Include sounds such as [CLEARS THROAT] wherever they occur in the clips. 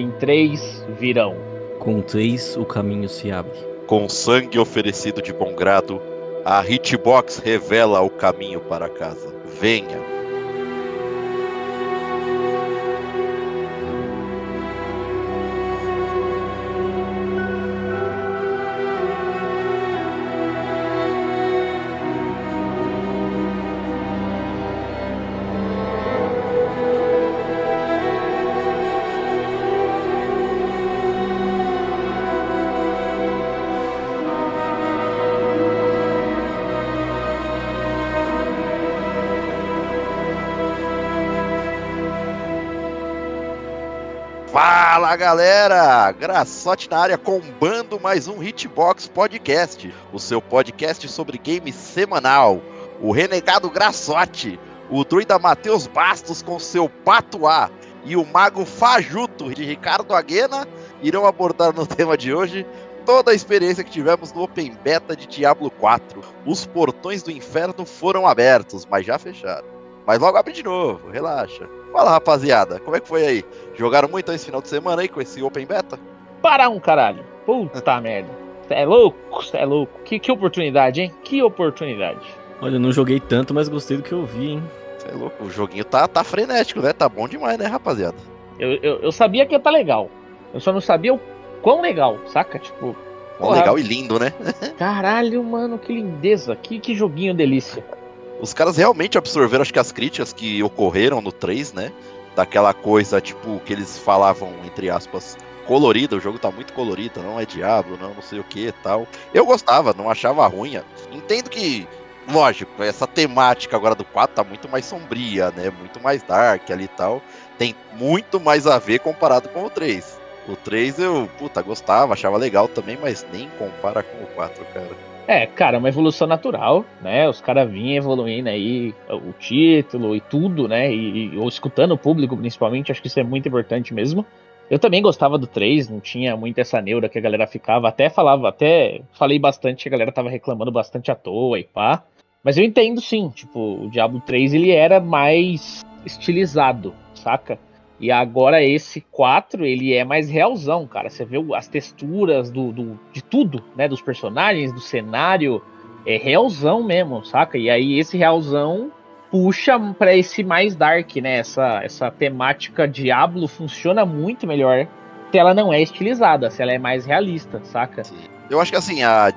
Em três virão. Com três, o caminho se abre. Com sangue oferecido de bom grado, a Hitbox revela o caminho para casa. Venha. Galera! Graçote na área combando mais um Hitbox Podcast, o seu podcast sobre games semanal. O renegado Graçote, o druida Matheus Bastos com seu patuá e o mago fajuto de Ricardo Aguena irão abordar no [LAUGHS] tema de hoje toda a experiência que tivemos no Open Beta de Diablo 4. Os portões do inferno foram abertos, mas já fecharam. Mas logo abre de novo, relaxa. Fala rapaziada, como é que foi aí? Jogaram muito esse final de semana aí com esse Open Beta? Para um caralho. Puta [LAUGHS] merda. Cê é louco, cê é louco. Que, que oportunidade, hein? Que oportunidade. Olha, eu não joguei tanto, mas gostei do que eu vi, hein? Cê é louco, o joguinho tá, tá frenético, né? Tá bom demais, né, rapaziada? Eu, eu, eu sabia que ia tá legal. Eu só não sabia o quão legal, saca? Tipo. Porra, legal e lindo, né? [LAUGHS] Caralho, mano, que lindeza. Que, que joguinho delícia. Os caras realmente absorveram, acho que as críticas que ocorreram no 3, né? Daquela coisa, tipo, que eles falavam, entre aspas, colorida, o jogo tá muito colorido, não é Diablo, não, não sei o que tal. Eu gostava, não achava ruim. Entendo que, lógico, essa temática agora do 4 tá muito mais sombria, né? Muito mais dark ali e tal. Tem muito mais a ver comparado com o 3. O 3 eu, puta, gostava, achava legal também, mas nem compara com o 4, cara. É, cara, uma evolução natural, né? Os caras vinham evoluindo aí o título e tudo, né? E, e, ou escutando o público, principalmente, acho que isso é muito importante mesmo. Eu também gostava do 3, não tinha muito essa neura que a galera ficava, até falava, até falei bastante, a galera tava reclamando bastante à toa e pá. Mas eu entendo sim, tipo, o Diablo 3 ele era mais estilizado, saca? E agora esse 4, ele é mais realzão, cara. Você vê as texturas do, do, de tudo, né? Dos personagens, do cenário. É realzão mesmo, saca? E aí esse realzão puxa para esse mais dark, né? Essa, essa temática Diablo funciona muito melhor se ela não é estilizada, se ela é mais realista, saca? Eu acho que assim, a,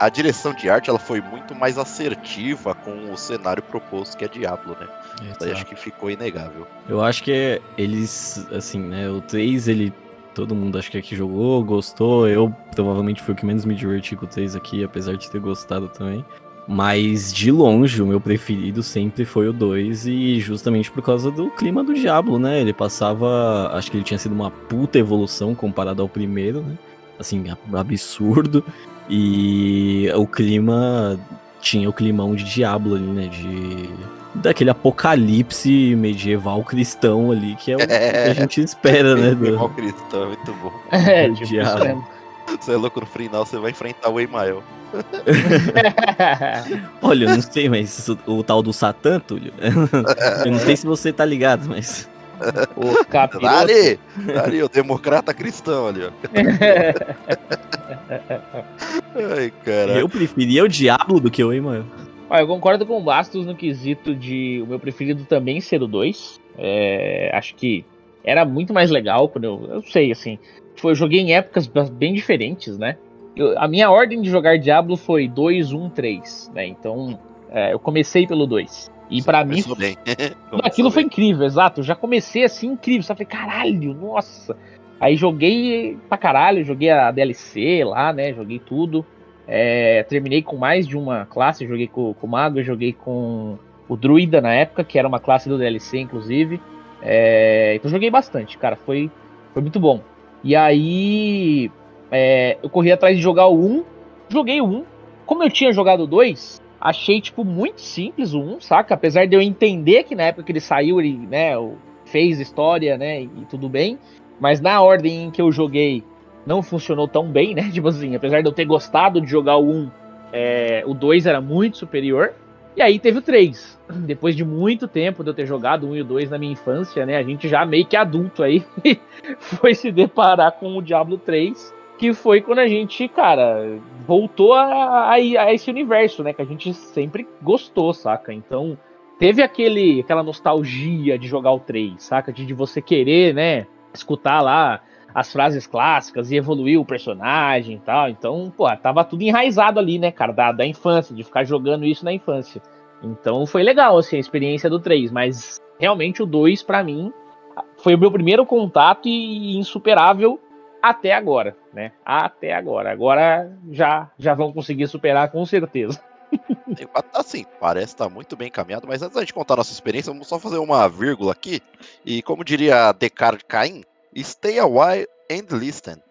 a direção de arte ela foi muito mais assertiva com o cenário proposto que é Diablo, né? Isso aí acho que ficou inegável. Eu acho que eles, assim, né? O 3, ele. Todo mundo acho que aqui jogou, gostou. Eu provavelmente fui o que menos me diverti com o 3 aqui, apesar de ter gostado também. Mas de longe, o meu preferido sempre foi o 2, e justamente por causa do clima do Diablo, né? Ele passava. Acho que ele tinha sido uma puta evolução comparado ao primeiro, né? Assim, absurdo. E o clima. Tinha o climão de Diablo ali, né? De daquele apocalipse medieval cristão ali, que é o é, que a gente espera, né? Medieval do... cristão, muito bom. [LAUGHS] É, tipo, diabo. Você é louco no final, você vai enfrentar o Emael. Olha, eu não sei, mas o, o tal do Satã, Túlio, [LAUGHS] eu não sei se você tá ligado, mas... O capiroto... Ali, ali, o democrata cristão ali, ó. [LAUGHS] Ai, cara. Eu preferia o Diablo do que o Emael. Olha, eu concordo com o Bastos no quesito de o meu preferido também ser o 2. É, acho que era muito mais legal quando eu. Eu sei, assim. Tipo, eu joguei em épocas bem diferentes, né? Eu, a minha ordem de jogar Diablo foi 2, 1, 3, né? Então, é, eu comecei pelo 2. E para mim. Bem. [LAUGHS] [LAUGHS] aquilo foi incrível, exato. Eu já comecei assim, incrível. Só falei, caralho, nossa. Aí joguei pra caralho, joguei a DLC lá, né? Joguei tudo. É, terminei com mais de uma classe, joguei com, com o Mago, joguei com o Druida na época, que era uma classe do DLC, inclusive. É, então joguei bastante, cara, foi, foi muito bom. E aí é, eu corri atrás de jogar o 1, joguei o 1. Como eu tinha jogado o 2, achei, tipo, muito simples o 1, saca? Apesar de eu entender que na época que ele saiu, ele, né, fez história, né, e tudo bem. Mas na ordem em que eu joguei, não funcionou tão bem, né? [LAUGHS] Tipo assim, apesar de eu ter gostado de jogar o 1, é, o 2 era muito superior. E aí teve o 3. [CLEARS THROAT] Depois de muito tempo de eu ter jogado o 1 e o 2 na minha infância, né? A gente já meio que adulto aí [LAUGHS] foi se deparar com o Diablo 3, que foi quando a gente, cara, voltou a, a, a esse universo, né? Que a gente sempre gostou, saca? Então, teve aquele, aquela nostalgia de jogar o 3, saca? De, de você querer, né? Escutar lá as frases clássicas e evoluir o personagem e tal. Então, pô, tava tudo enraizado ali, né, cara, da, da infância, de ficar jogando isso na infância. Então foi legal, assim, a experiência do 3, mas realmente o 2, para mim, foi o meu primeiro contato e insuperável até agora, né? Até agora. Agora já, já vão conseguir superar com certeza. [LAUGHS] Assim, parece estar tá muito bem encaminhado, mas antes da gente contar nossa experiência, vamos só fazer uma vírgula aqui. E como diria Descartes Caim, Stay a while and listen.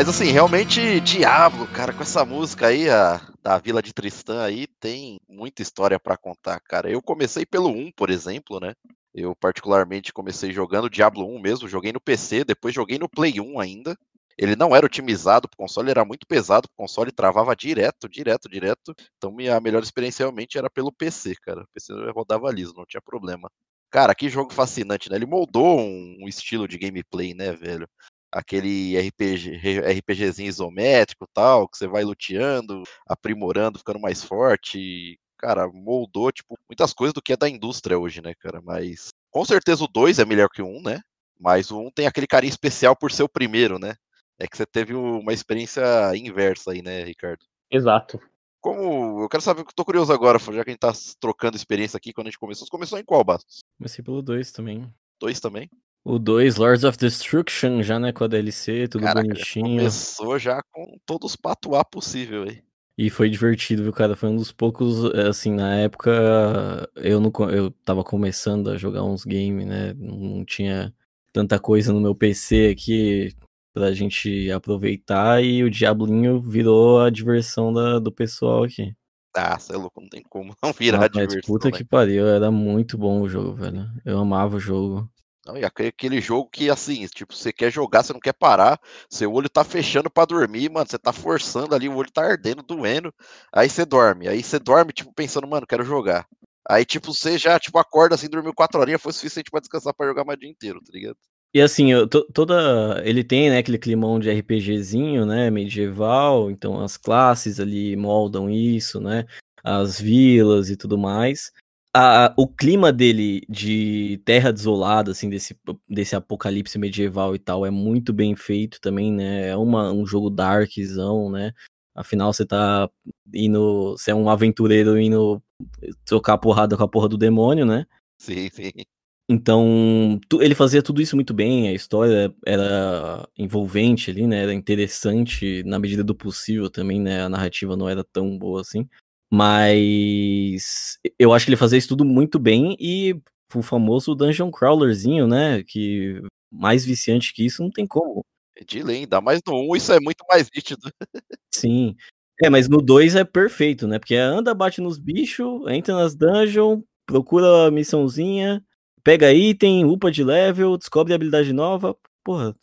Mas assim, realmente, Diablo, cara, com essa música aí, a, da Vila de Tristã aí, tem muita história para contar, cara. Eu comecei pelo 1, por exemplo, né? Eu particularmente comecei jogando Diablo 1 mesmo, joguei no PC, depois joguei no Play 1 ainda. Ele não era otimizado pro console, era muito pesado pro console, travava direto, direto, direto. Então minha melhor experiência realmente era pelo PC, cara. O PC rodava liso, não tinha problema. Cara, que jogo fascinante, né? Ele moldou um estilo de gameplay, né, velho? Aquele RPG, RPGzinho isométrico tal, que você vai luteando, aprimorando, ficando mais forte. cara, moldou, tipo, muitas coisas do que é da indústria hoje, né, cara? Mas com certeza o 2 é melhor que o 1, um, né? Mas o 1 um tem aquele carinho especial por ser o primeiro, né? É que você teve uma experiência inversa aí, né, Ricardo? Exato. Como. Eu quero saber, eu tô curioso agora, já que a gente tá trocando experiência aqui quando a gente começou. Você começou em qual, Bastos? Comecei pelo 2 também. 2 também? O 2, Lords of Destruction, já, né, com a DLC, tudo Caraca, bonitinho. Começou já com todos os patuá possível aí. E foi divertido, viu, cara? Foi um dos poucos, eh, assim, na época eu não eu tava começando a jogar uns games, né? Não tinha tanta coisa no meu PC aqui pra gente aproveitar e o Diablinho virou a diversão da, do pessoal aqui. Ah, você é louco, não tem como não virar ah, diversão. Puta né? que pariu, era muito bom o jogo, velho. Eu amava o jogo. E aquele jogo que, assim, tipo, você quer jogar, você não quer parar, seu olho tá fechando para dormir, mano, você tá forçando ali, o olho tá ardendo, doendo, aí você dorme, aí você dorme, tipo, pensando, mano, quero jogar. Aí, tipo, você já, tipo, acorda assim, dormiu quatro horinhas, foi suficiente para descansar para jogar mais o dia inteiro, tá ligado? E assim, eu, toda. Ele tem, né, aquele climão de RPGzinho, né? Medieval, então as classes ali moldam isso, né? As vilas e tudo mais a, o clima dele de terra desolada, assim, desse, desse apocalipse medieval e tal, é muito bem feito também, né? É uma, um jogo darkzão, né? Afinal, você tá indo. Você é um aventureiro indo trocar porrada com a porra do demônio, né? Sim, sim. Então, tu, ele fazia tudo isso muito bem, a história era envolvente ali, né? Era interessante na medida do possível também, né? A narrativa não era tão boa assim. Mas eu acho que ele fazia isso tudo muito bem e o famoso Dungeon Crawlerzinho, né? Que mais viciante que isso não tem como. É de lei, ainda mais no 1 isso é muito mais nítido. Sim. É, mas no 2 é perfeito, né? Porque anda, bate nos bichos, entra nas dungeons, procura a missãozinha, pega item, upa de level, descobre habilidade nova. Porra,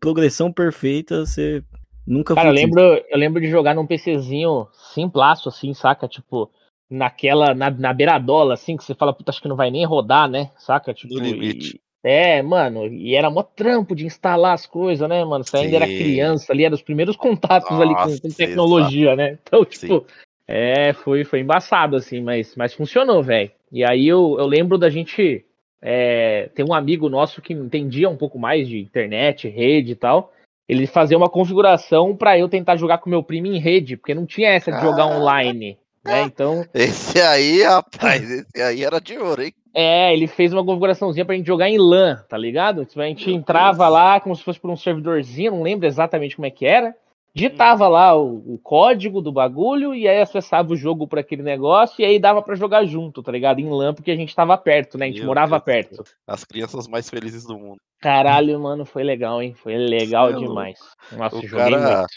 progressão perfeita, você Nunca Cara, eu lembro, eu lembro de jogar num PCzinho simplaço, assim, saca? Tipo, naquela, na, na beiradola, assim, que você fala, puta, acho que não vai nem rodar, né? Saca? Tipo, no limite. E, é, mano, e era mó trampo de instalar as coisas, né, mano? Você ainda Sim. era criança ali, era os primeiros contatos Nossa, ali com, com tecnologia, exato. né? [LAUGHS] Então, tipo, Sim. É, foi, foi embaçado, assim, mas, mas funcionou, velho. E aí eu, eu lembro da gente. É, tem um amigo nosso que entendia um pouco mais de internet, rede e tal. Ele fazia uma configuração para eu tentar jogar com meu primo em rede, porque não tinha essa de jogar online. Né? Então. Esse aí, rapaz, esse aí era de ouro, hein? É, ele fez uma configuraçãozinha pra gente jogar em LAN, tá ligado? Tipo, a gente entrava lá como se fosse por um servidorzinho, não lembro exatamente como é que era. Digitava lá o, o, código do bagulho e aí acessava o jogo por aquele negócio e aí dava para jogar junto, tá ligado? Em LAN, porque a gente tava perto, né? A gente Meu morava Deus perto. As crianças mais felizes do mundo. Caralho, mano, foi legal, hein? Foi legal demais. Nossa, o joguei cara, muito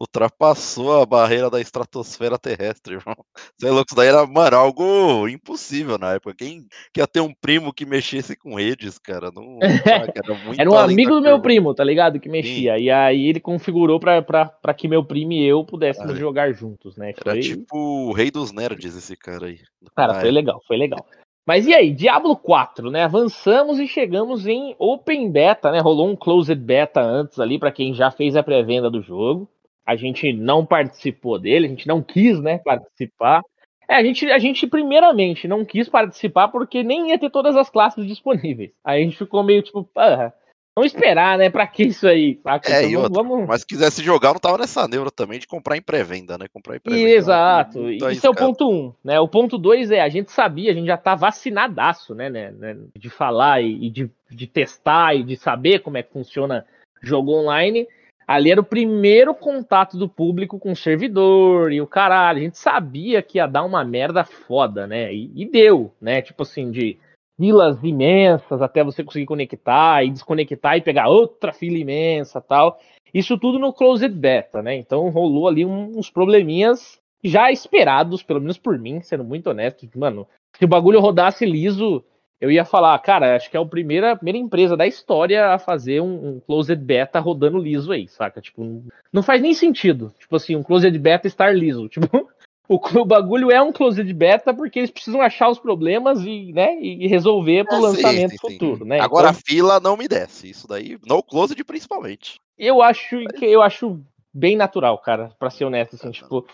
ultrapassou a barreira da estratosfera terrestre, irmão. Você é louco, isso daí era, mano, algo impossível na época. Quem quer ter um primo que mexesse com redes, cara? Não, [LAUGHS] era, era um amigo do meu primo, tá ligado? Que mexia. Sim. E aí ele configurou pra, pra, pra que meu primo e eu pudéssemos jogar juntos, né? Foi... Era tipo o rei dos nerds esse cara aí. Cara, foi legal, foi legal. Mas e aí, Diablo 4, né? Avançamos e chegamos em Open Beta, né? Rolou um Closed Beta antes ali para quem já fez a pré-venda do jogo a gente não participou dele, a gente não quis, né, participar. É, a gente, a gente primeiramente não quis participar porque nem ia ter todas as classes disponíveis. Aí a gente ficou meio tipo, porra, vamos esperar, né? Pra que isso aí? Saca? É, então, vamos, vamos... Mas se quisesse jogar, não tava nessa neura também de comprar em pré-venda, né? Comprar em pré-venda. Exato. Isso é o ponto um, né? O ponto dois é, a gente sabia, a gente já tá vacinadaço, né? né, né de falar e, e de, de testar e de saber como é que funciona jogo online. Ali era o primeiro contato do público com o servidor e o caralho. A gente sabia que ia dar uma merda foda, né? E, e deu, né? Tipo assim, de filas imensas até você conseguir conectar e desconectar e pegar outra fila imensa tal. Isso tudo no Closed Beta, né? Então rolou ali uns probleminhas já esperados, pelo menos por mim, sendo muito honesto. Mano, se o bagulho rodasse liso, eu ia falar, cara, acho que é a primeira, primeira empresa da história a fazer um, um, closed beta rodando liso aí, saca? Tipo, não, faz nem sentido. Tipo assim, um closed beta estar liso. [LAUGHS] Tipo, o, o, bagulho é um closed beta porque eles precisam achar os problemas e, né, e resolver pro é, lançamento sim, sim, futuro, sim. né? Agora então, a fila não me desce. Isso daí, no closed principalmente. Eu acho que eu acho bem natural, cara, para ser honesto, assim, tipo,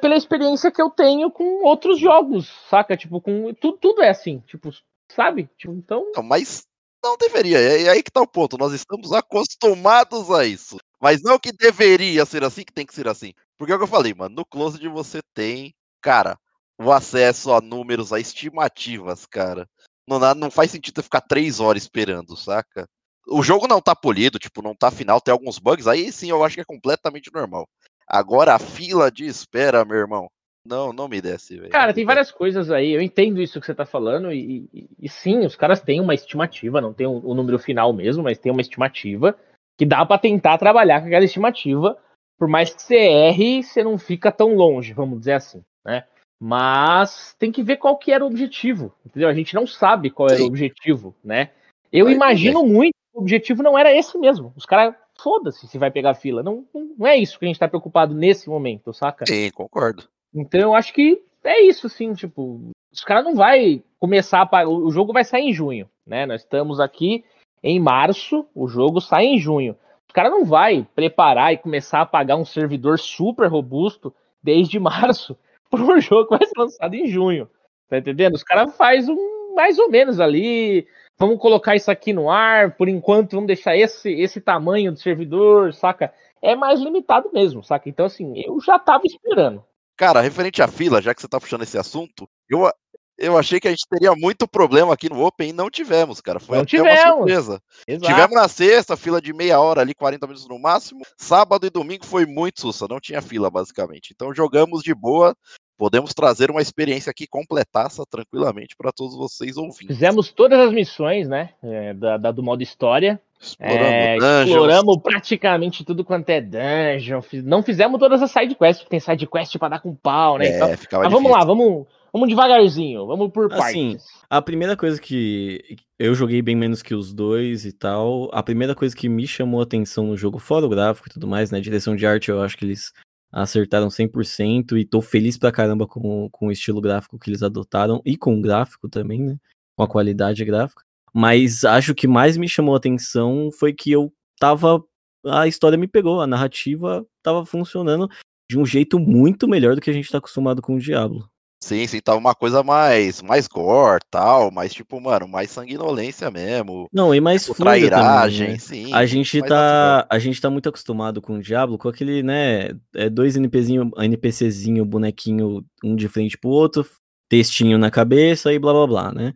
pela experiência que eu tenho com outros jogos, saca? Tipo, com tudo, tudo é assim, tipo, sabe? Tipo, então. Não, mas não deveria. É, é aí que tá o ponto. Nós estamos acostumados a isso. Mas não que deveria ser assim, que tem que ser assim. Porque é o que eu falei, mano. No Closed você tem, cara, o acesso a números, a estimativas, cara. Não, não faz sentido ficar três horas esperando, saca? O jogo não tá polido, tipo, não tá final, tem alguns bugs. Aí sim eu acho que é completamente normal. Agora a fila de espera, meu irmão. Não, não me desce, velho. Cara, tem várias coisas aí. Eu entendo isso que você tá falando. E, e, e sim, os caras têm uma estimativa, não tem o, número final mesmo, mas tem uma estimativa que dá para tentar trabalhar com aquela estimativa. Por mais que você erre, você não fica tão longe, vamos dizer assim, né? Mas tem que ver qual que era o objetivo, entendeu? A gente não sabe qual sim. era o objetivo, né? Eu vai imagino muito que o objetivo não era esse mesmo. Os caras, foda-se se vai pegar fila. Não, não é isso que a gente tá preocupado nesse momento, saca? Sim, concordo. Então eu acho que é isso, assim, tipo, os caras não vai começar a o jogo vai sair em junho, né? Nós estamos aqui em março, o jogo sai em junho. Os caras não vai preparar e começar a pagar um servidor super robusto desde [LAUGHS] março para um jogo que vai ser lançado em junho. Tá entendendo? Os caras faz um mais ou menos ali, vamos colocar isso aqui no ar, por enquanto vamos deixar esse esse tamanho do servidor, saca? É mais limitado mesmo, saca? Então assim, eu já tava esperando. Cara, referente à fila, já que você tá puxando esse assunto, eu, eu achei que a gente teria muito problema aqui no Open e não tivemos, cara. Foi não até tivemos. uma surpresa. Exato. Tivemos na sexta, fila de meia hora ali, 40 minutos no máximo. Sábado e domingo foi muito sussa, não tinha fila, basicamente. Então jogamos de boa. Podemos trazer uma experiência aqui completaça tranquilamente para todos vocês ouvindo. Fizemos todas as missões, né? É, da, da, do modo história. Exploramos, é, exploramos praticamente tudo quanto é dungeon. Não fizemos todas as side quests, tem side quest pra dar com pau, né? É, então, mas vamos lá, vamos, vamos devagarzinho, vamos por assim, partes. A primeira coisa que eu joguei bem menos que os dois e tal. A primeira coisa que me chamou a atenção no jogo, fora o gráfico e tudo mais, né? Direção de arte, eu acho que eles acertaram 100% e tô feliz pra caramba com, com o estilo gráfico que eles adotaram e com o gráfico também, né? Com a qualidade gráfica. Mas acho que mais me chamou a atenção foi que eu tava. A história me pegou, a narrativa tava funcionando. de um jeito muito melhor do que a gente tá acostumado com o Diablo. Sim, sim, tava uma coisa mais, mais gore, tal, mais tipo, mano, mais sanguinolência mesmo. Não, e mais tipo, trairagem, também, né? sim. A gente tá, natural. a gente tá muito acostumado com o Diablo, com aquele, né, é dois NPCzinho, NPCzinho, bonequinho, um de frente pro outro, textinho na cabeça e blá blá blá, né?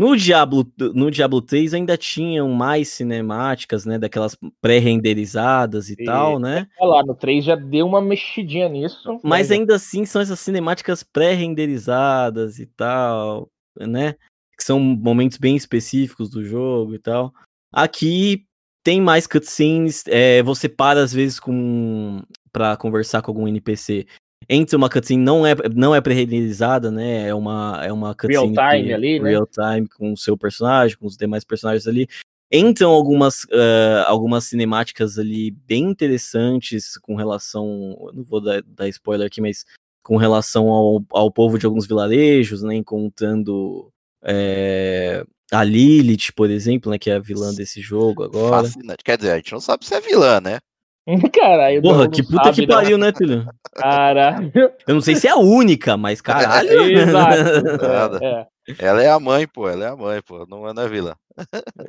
No Diablo, no Diablo 3 ainda tinham mais cinemáticas, né, daquelas pré-renderizadas e, E- tal, né? Olha lá, no 3 já deu uma mexidinha nisso. Mas né? ainda assim são essas cinemáticas pré-renderizadas e tal, né? Que são momentos bem específicos do jogo e tal. Aqui tem mais cutscenes, é, você para às vezes com para conversar com algum NPC. Entre uma cutscene não é não é pré-renderizada, né? É uma é uma cutscene Real time ali, né? real time com o seu personagem, com os demais personagens ali. Entram algumas, ah, algumas cinemáticas ali bem interessantes com relação. eu Não vou dar, dar spoiler aqui, mas com relação ao, ao povo de alguns vilarejos, né? Encontrando é, a Lilith, por exemplo, né? Que é a vilã desse jogo agora. Fascinante. Quer dizer, a gente não sabe se é vilã, né? [LAUGHS] Caralho, Porra, que puta sabe, que não. pariu, né, Tulio? Caralho. Eu não sei se é a única, mas [LAUGHS] caralho. [LAUGHS] Exato. Nada. É, Ela é a mãe, pô, ela é a mãe, pô, não, é vilã.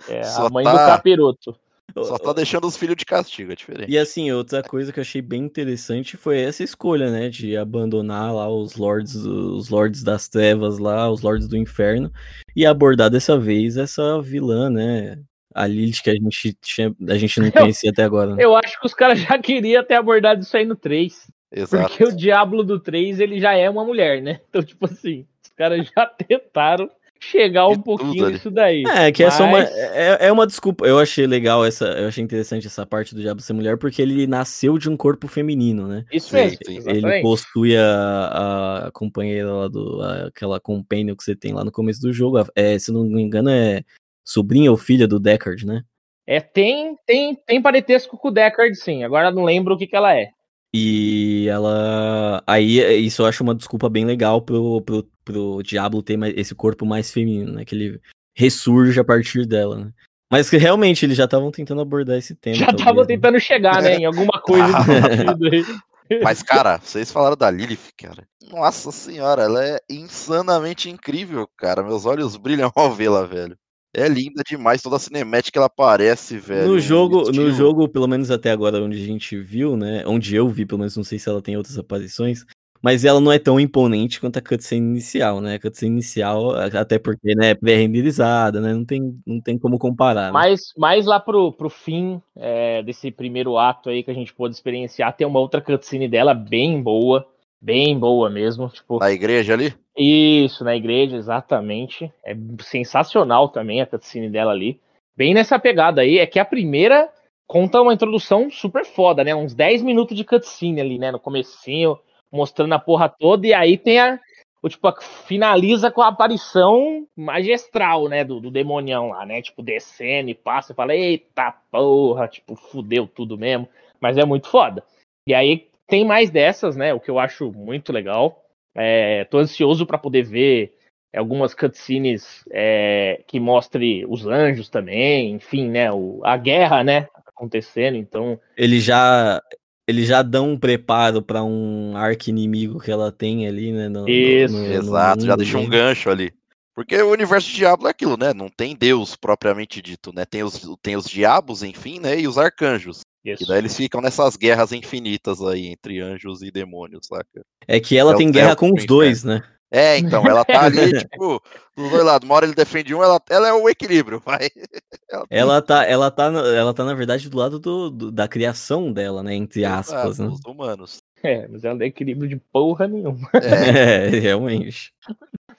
é, é Só a mãe tá- do capiroto. Só tá deixando os filhos de castigo, é diferente. E assim, outra coisa que eu achei bem interessante foi essa escolha, né, de abandonar lá os lords, os lords das trevas lá, os lords do inferno, e abordar dessa vez essa vilã, né, a Lilith que a gente, tinha, a gente não [LAUGHS] conhecia até agora. né? Eu acho que os caras já queriam ter abordado isso aí no 3. Exato. Porque o Diablo do 3, ele já é uma mulher, né? [LAUGHS] Então, tipo assim, os caras já [LAUGHS] tentaram chegar um pouquinho nisso daí. É, que é só uma. Mas- É, é uma desculpa. Eu achei legal essa. Eu achei interessante essa parte do Diabo ser mulher, porque ele nasceu de um corpo feminino, né? Isso mesmo. Ele exatamente. possui a, a companheira lá do. a- aquela companion que você tem lá no começo do jogo. É, se não me engano, é sobrinha ou filha do Deckard, né? É, tem, tem, tem parentesco com o Deckard, sim. Agora eu não lembro o que, que ela é. E ela. Aí isso eu acho uma desculpa bem legal pro, pro, pro Diablo ter mais- esse corpo mais feminino, né? Que ele ressurge a partir dela, né? Mas que realmente eles já estavam tentando abordar esse tema. Já tava né? tentando chegar, né? Em alguma coisa. [LAUGHS] Mas, cara, vocês falaram da Lilith, cara. Nossa senhora, ela é insanamente incrível, cara. Meus olhos brilham ao vê-la, velho. É linda demais, toda a cinemática que ela aparece, velho. No o jogo, no jogo, pelo menos até agora, onde a gente viu, né? Onde eu vi, pelo menos não sei se ela tem outras aparições. Mas ela não é tão imponente quanto a cutscene inicial, né? A cutscene inicial, até porque, né, é pré-renderizada, né? Não tem, não tem como comparar. né? Mas, mas lá pro, pro fim é, desse primeiro ato aí que a gente pôde experienciar, tem uma outra cutscene dela bem boa. Bem boa mesmo. Tipo, Na igreja ali? Isso, na igreja, exatamente. É sensacional também a cutscene dela ali. Bem nessa pegada aí, é que a primeira conta uma introdução super foda, né? Uns 10 minutos de cutscene ali, né? No comecinho, mostrando a porra toda, e aí tem a. O, tipo, a- finaliza com a aparição magistral, né? Do, do demonião lá, né? Tipo, descendo e passa e fala, eita porra, tipo, fudeu tudo mesmo. Mas é muito foda. E aí tem mais dessas, né? O que eu acho muito legal. É, tô ansioso para poder ver algumas cutscenes é, que mostre os anjos também, enfim, né? O, a guerra, né? Acontecendo, então. Ele já. Eles já dão um preparo pra um arco inimigo que ela tem ali, né? no- Isso, no- no Exato, já deixa um ali. gancho ali. Porque o universo de Diablo é aquilo, né? Não tem Deus propriamente dito, né? Tem os, tem os diabos, enfim, né? E os arcanjos. Isso. E daí eles ficam nessas guerras infinitas aí entre anjos e demônios, saca? É que ela É tem céu guerra com os dois, né? É, então, ela tá ali, [LAUGHS] tipo, dos dois lados. Uma hora ele defende um, ela, ela é o equilíbrio, [LAUGHS] vai. Ela tá, ela tá, na- ela tá na verdade do lado do, do- da criação dela, né? Entre aspas, Exato, né? Os humanos. É, mas ela não é equilíbrio de porra nenhuma. É, [LAUGHS] É, realmente.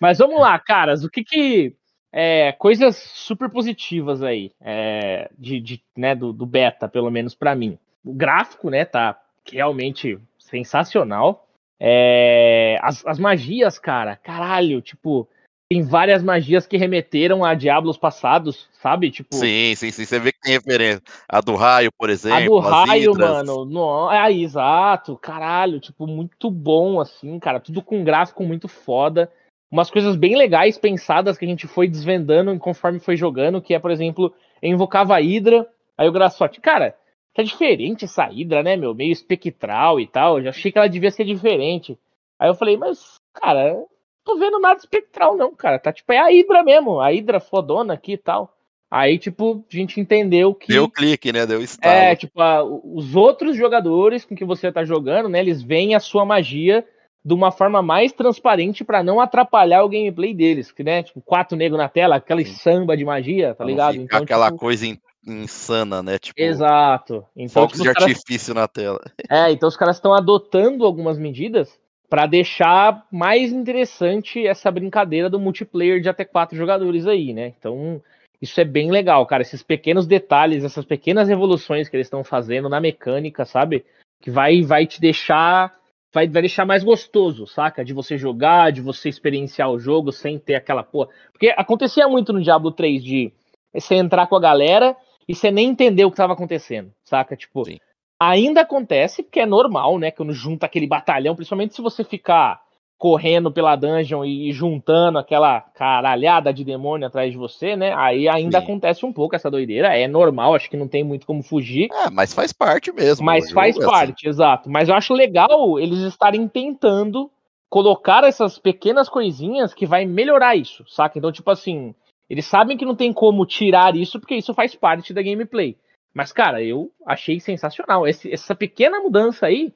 Mas vamos lá, caras, o que que. É, coisas super positivas aí, é, de, de, né, do, do beta, pelo menos pra mim. O gráfico, né, tá realmente sensacional. É, as, as magias, cara, caralho, tipo, tem várias magias que remeteram a Diablos passados, sabe? Tipo, sim, sim, sim. Você vê que tem referência. A do raio, por exemplo. a do raio, hidras. mano, no, é, exato, caralho, tipo, muito bom, assim, cara, tudo com gráfico muito foda. Umas coisas bem legais pensadas que a gente foi desvendando conforme foi jogando, que é, por exemplo, eu invocava a Hydra, aí o Graçote, cara, tá diferente essa Hydra, né, meu? Meio espectral e tal. Eu já achei que ela devia ser diferente. Aí eu falei, mas, cara, tô vendo nada espectral, não, cara. Tá tipo, é a Hydra mesmo, a Hydra fodona aqui e tal. Aí, tipo, a gente entendeu que. Deu clique, né? Deu estalo. É, tipo, a, os outros jogadores com que você tá jogando, né? Eles veem a sua magia de uma forma mais transparente para não atrapalhar o gameplay deles. Que, né? Tipo, quatro negros na tela, aquela samba de magia, tá ligado? Então, aquela tipo... coisa insana, né? Tipo, Exato. Então, fogos tipo, de artifício caras... na tela. [LAUGHS] É, então os caras estão adotando algumas medidas para deixar mais interessante essa brincadeira do multiplayer de até quatro jogadores aí, né? Então, isso é bem legal, cara. Esses pequenos detalhes, essas pequenas evoluções que eles estão fazendo na mecânica, sabe? Que vai, vai te deixar. Vai, vai deixar mais gostoso, saca? De você jogar, de você experienciar o jogo sem ter aquela porra. Porque acontecia muito no Diablo 3 de você entrar com a galera e você nem entender o que estava acontecendo, saca? Tipo, Sim. Ainda acontece, porque é normal, né? Quando junta aquele batalhão, principalmente se você ficar correndo pela dungeon e juntando aquela caralhada de demônio atrás de você, né? Aí ainda Sim. acontece um pouco essa doideira. É normal, acho que não tem muito como fugir. É, mas faz parte mesmo. Mas faz é parte, assim. exato. Mas eu acho legal eles estarem tentando colocar essas pequenas coisinhas que vai melhorar isso, saca? Então, tipo assim, eles sabem que não tem como tirar isso porque isso faz parte da gameplay. Mas, cara, eu achei sensacional. Esse, essa pequena mudança aí,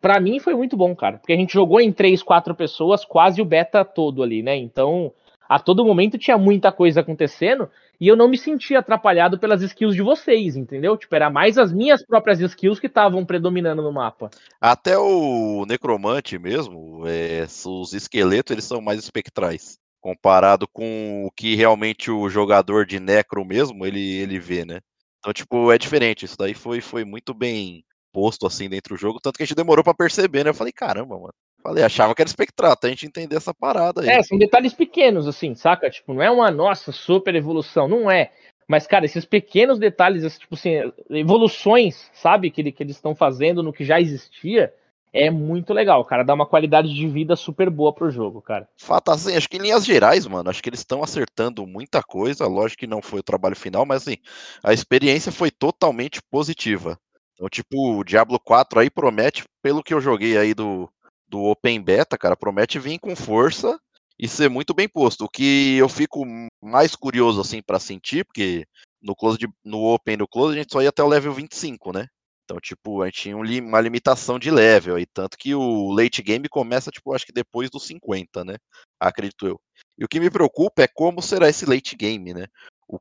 pra mim foi muito bom, cara. Porque a gente jogou em três, quatro pessoas, quase o beta todo ali, né? Então, a todo momento tinha muita coisa acontecendo e eu não me sentia atrapalhado pelas skills de vocês, entendeu? Tipo, era mais as minhas próprias skills que estavam predominando no mapa. Até o necromante mesmo, é, os esqueletos, eles são mais espectrais. Comparado com o que realmente o jogador de necro mesmo, ele, ele vê, né? Então, tipo, é diferente. Isso daí foi, foi muito bem posto assim dentro do jogo, tanto que a gente demorou para perceber, né? Eu falei, caramba, mano. Falei, achava que era espectral, até a gente entender essa parada aí. É, são detalhes pequenos, assim, saca? Tipo, não é uma nossa super evolução, não é. Mas, cara, esses pequenos detalhes, tipo assim, evoluções, sabe, que, que eles estão fazendo no que já existia, é muito legal, cara. Dá uma qualidade de vida super boa pro jogo, cara. Fato assim, acho que em linhas gerais, mano, acho que eles estão acertando muita coisa. Lógico que não foi o trabalho final, mas assim, a experiência foi totalmente positiva. Então, tipo, o Diablo 4 aí promete, pelo que eu joguei aí do, do Open Beta, cara, promete vir com força e ser muito bem posto. O que eu fico mais curioso, assim, para sentir, porque no, close de, no Open no Close a gente só ia até o level 25, né? Então, tipo, a gente tinha uma limitação de level, e tanto que o late game começa, tipo, acho que depois dos 50, né? Acredito eu. E o que me preocupa é como será esse late game, né?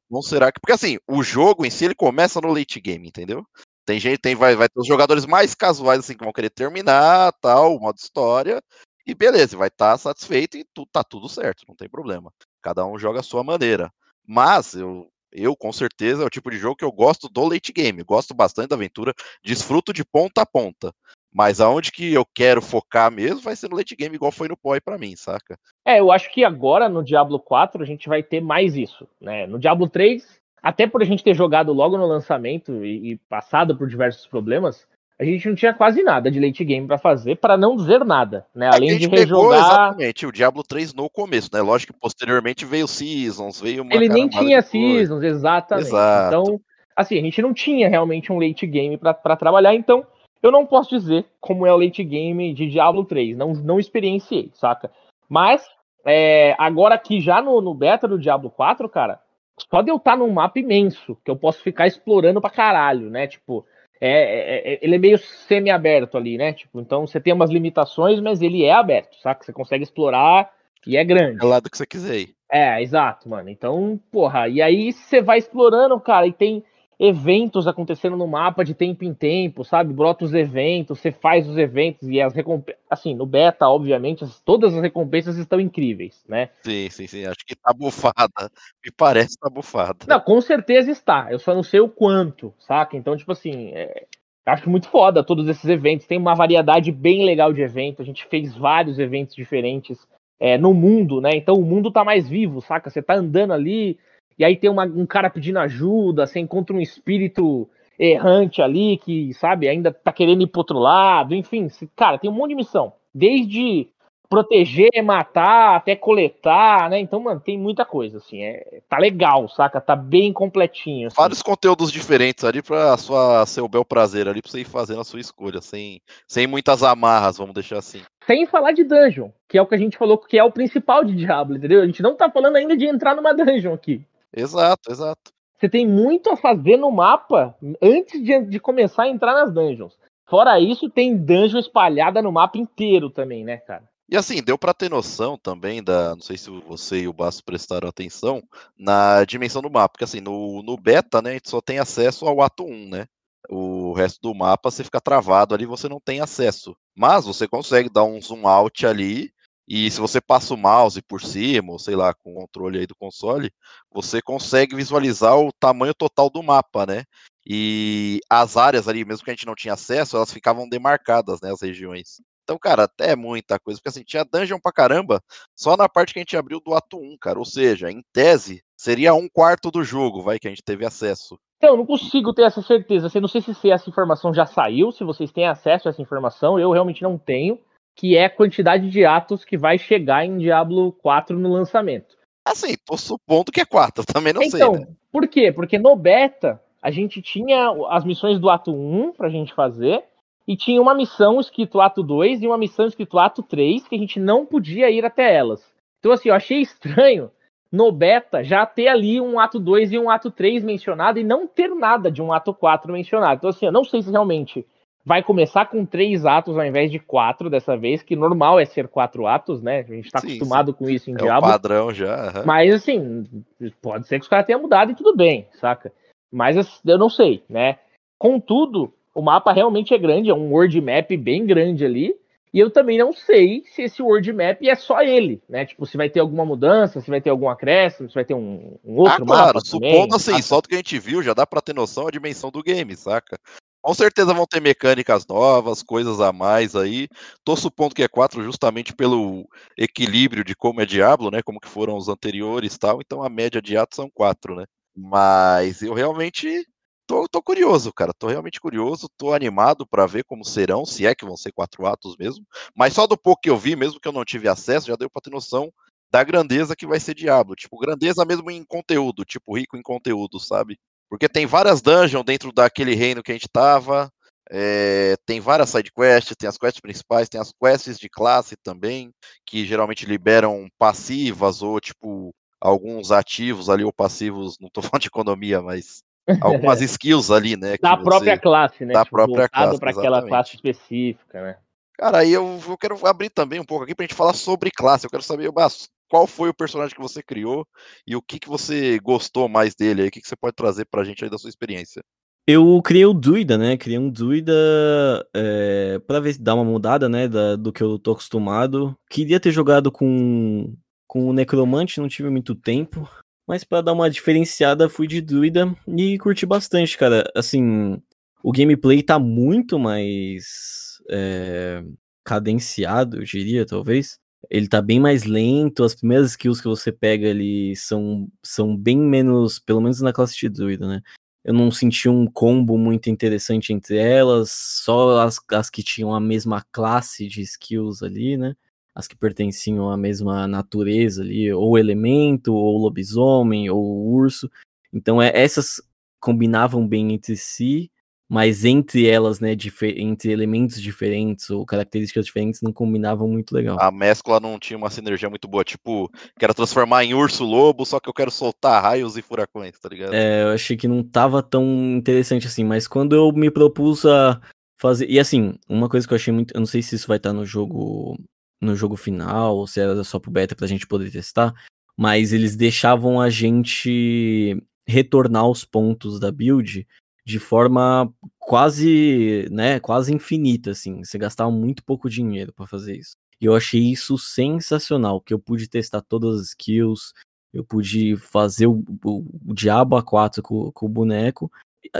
O será que. Porque assim, o jogo em si ele começa no late game, entendeu? Tem gente, tem, vai, vai ter os jogadores mais casuais, assim, que vão querer terminar, tal, modo história, e beleza, vai estar tá satisfeito e tu, tá tudo certo, não tem problema. Cada um joga a sua maneira. Mas eu eu, com certeza, é o tipo de jogo que eu gosto do late game. Gosto bastante da aventura, desfruto de ponta a ponta. Mas aonde que eu quero focar mesmo vai ser no late game, igual foi no POI para mim, saca? É, eu acho que agora no Diablo 4 a gente vai ter mais isso, né? No Diablo 3, até por a gente ter jogado logo no lançamento e, e passado por diversos problemas, a gente não tinha quase nada de late game para fazer, para não dizer nada, né? Além de rejogar. exatamente o Diablo 3 no começo, né? Lógico que posteriormente veio Seasons, veio uma Ele nem tinha Seasons, exatamente. Exato. Então, assim, a gente não tinha realmente um late game para trabalhar, então eu não posso dizer como é o late game de Diablo 3, não, não experienciei, saca? Mas, é, agora aqui já no, no beta do Diablo 4, cara, só de eu estar num mapa imenso, que eu posso ficar explorando pra caralho, né? Tipo, é, é, é, ele é meio semi-aberto ali, né? Tipo, então você tem umas limitações, mas ele é aberto, saca? Você consegue explorar e é grande. É lá do que você quiser ir. É, exato, mano. Então, porra, e aí você vai explorando, cara, e tem eventos acontecendo no mapa de tempo em tempo, sabe? Brota os eventos, você faz os eventos e as recompensas. Assim, no beta, obviamente, todas as recompensas estão incríveis, né? Sim, sim, sim. Acho que tá bufada. Me parece tá bufada. Não, com certeza está. Eu só não sei o quanto, saca? Então, tipo assim, é... acho muito foda todos esses eventos. Tem uma variedade bem legal de eventos. A gente fez vários eventos diferentes é, no mundo, né? Então o mundo tá mais vivo, saca? Você tá andando ali e aí tem uma, um cara pedindo ajuda, você encontra um espírito errante ali que, sabe, ainda tá querendo ir pro outro lado, enfim, cara, tem um monte de missão. Desde proteger, matar, até coletar, né? Então, mano, tem muita coisa, assim. É, tá legal, saca? Tá bem completinho. Assim. Vários conteúdos diferentes ali pra sua, seu bel prazer ali, pra você ir fazendo a sua escolha, sem, sem muitas amarras, vamos deixar assim. Sem falar de dungeon, que é o que a gente falou que é o principal de Diablo, entendeu? A gente não tá falando ainda de entrar numa dungeon aqui. Exato, exato. Você tem muito a fazer no mapa antes de, de começar a entrar nas dungeons. Fora isso, tem dungeon espalhada no mapa inteiro também, né, cara? E assim, deu para ter noção também da. Não sei se você e o Basso prestaram atenção na dimensão do mapa. Porque assim, no, no beta, né, a gente só tem acesso ao ato 1, né? O resto do mapa você fica travado ali, você não tem acesso. Mas você consegue dar um zoom out ali. E se você passa o mouse por cima, ou sei lá, com o controle aí do console, você consegue visualizar o tamanho total do mapa, né? E as áreas ali, mesmo que a gente não tinha acesso, elas ficavam demarcadas, né, as regiões. Então, cara, até é muita coisa, porque assim, tinha dungeon pra caramba, só na parte que a gente abriu do ato 1, cara. Ou seja, em tese, seria um quarto do jogo, vai, que a gente teve acesso. Então, eu não consigo ter essa certeza. Eu não sei se essa informação já saiu, se vocês têm acesso a essa informação, eu realmente não tenho, que é a quantidade de atos que vai chegar em Diablo 4 no lançamento. Assim, tô supondo que é 4, [LAUGHS] também não então, sei. Então, né? por quê? Porque no beta, a gente tinha as missões do ato 1 pra gente fazer, e tinha uma missão escrito ato 2 e uma missão escrito ato 3, que a gente não podia ir até elas. Então, assim, eu achei estranho no beta já ter ali um ato 2 e um ato 3 mencionado e não ter nada de um ato 4 mencionado. Então, assim, eu não sei se realmente vai começar com três atos ao invés de quatro dessa vez, que normal é ser quatro atos, né? A gente tá sim, acostumado sim. com isso em é Diablo. É padrão já. Uhum. Mas, assim, pode ser que os caras tenham mudado e tudo bem, saca? Mas eu não sei, né? Contudo, o mapa realmente é grande, é um world map bem grande ali. E eu também não sei se esse world map é só ele, né? Tipo, se vai ter alguma mudança, se vai ter algum acréscimo, se vai ter um, um outro ah, claro, mapa. Supondo também, assim, saca? só do que a gente viu, já dá pra ter noção a dimensão do game, saca? Com certeza vão ter mecânicas novas, coisas a mais aí. Tô supondo que é 4 justamente pelo equilíbrio de como é Diablo, né? Como que foram os anteriores tal. Então a média de atos são 4, né? Mas eu realmente tô, tô curioso, cara. Tô realmente curioso, tô animado para ver como serão, se é que vão ser quatro atos mesmo. Mas só do pouco que eu vi, mesmo que eu não tive acesso, já deu pra ter noção da grandeza que vai ser Diablo. Tipo, grandeza mesmo em conteúdo, tipo, rico em conteúdo, sabe? Porque tem várias dungeons dentro daquele reino que a gente tava. É, tem várias side quests, tem as quests principais, tem as quests de classe também, que geralmente liberam passivas ou tipo alguns ativos ali ou passivos, não tô [LAUGHS] falando de economia, mas algumas [LAUGHS] skills ali, né? Da própria classe, né? Da tipo, própria classe. para aquela classe específica, né? Cara, aí eu, eu, quero abrir também um pouco aqui pra gente falar sobre classe. Eu quero saber, Basso, qual foi o personagem que você criou e o que, que você gostou mais dele aí? O que, que você pode trazer pra gente aí da sua experiência? Eu criei o Druida, né? Criei um Druida é, pra ver se dá uma mudada, né? Da, do que eu tô acostumado. Queria ter jogado com, com o Necromante, não tive muito tempo. Mas para dar uma diferenciada, fui de druida e curti bastante, cara. Assim, o gameplay tá muito mais é, cadenciado, eu diria, talvez. Ele tá bem mais lento, as primeiras skills que você pega ali são, são bem menos, pelo menos na classe de druida, né? Eu não senti um combo muito interessante entre elas, só as, as que tinham a mesma classe de skills ali, né? as que pertenciam à mesma natureza ali, ou elemento, ou lobisomem, ou urso. Então é, essas combinavam bem entre si, mas entre elas, né, entre elementos diferentes ou características diferentes, não combinavam muito legal. A mescla não tinha uma sinergia muito boa, tipo, quero transformar em urso lobo, só que eu quero soltar raios e furacões, tá ligado? É, eu achei que não tava tão interessante assim, mas quando eu me propus a fazer. E assim, uma coisa que eu achei muito. Eu não sei se isso vai estar no jogo no jogo final, ou se era só pro beta pra gente poder testar, mas eles deixavam a gente retornar os pontos da build de forma quase, né, quase infinita, assim. Você gastava muito pouco dinheiro para fazer isso. E eu achei isso sensacional, que eu pude testar todas as skills, eu pude fazer o, o, o Diabo A4 com, com o boneco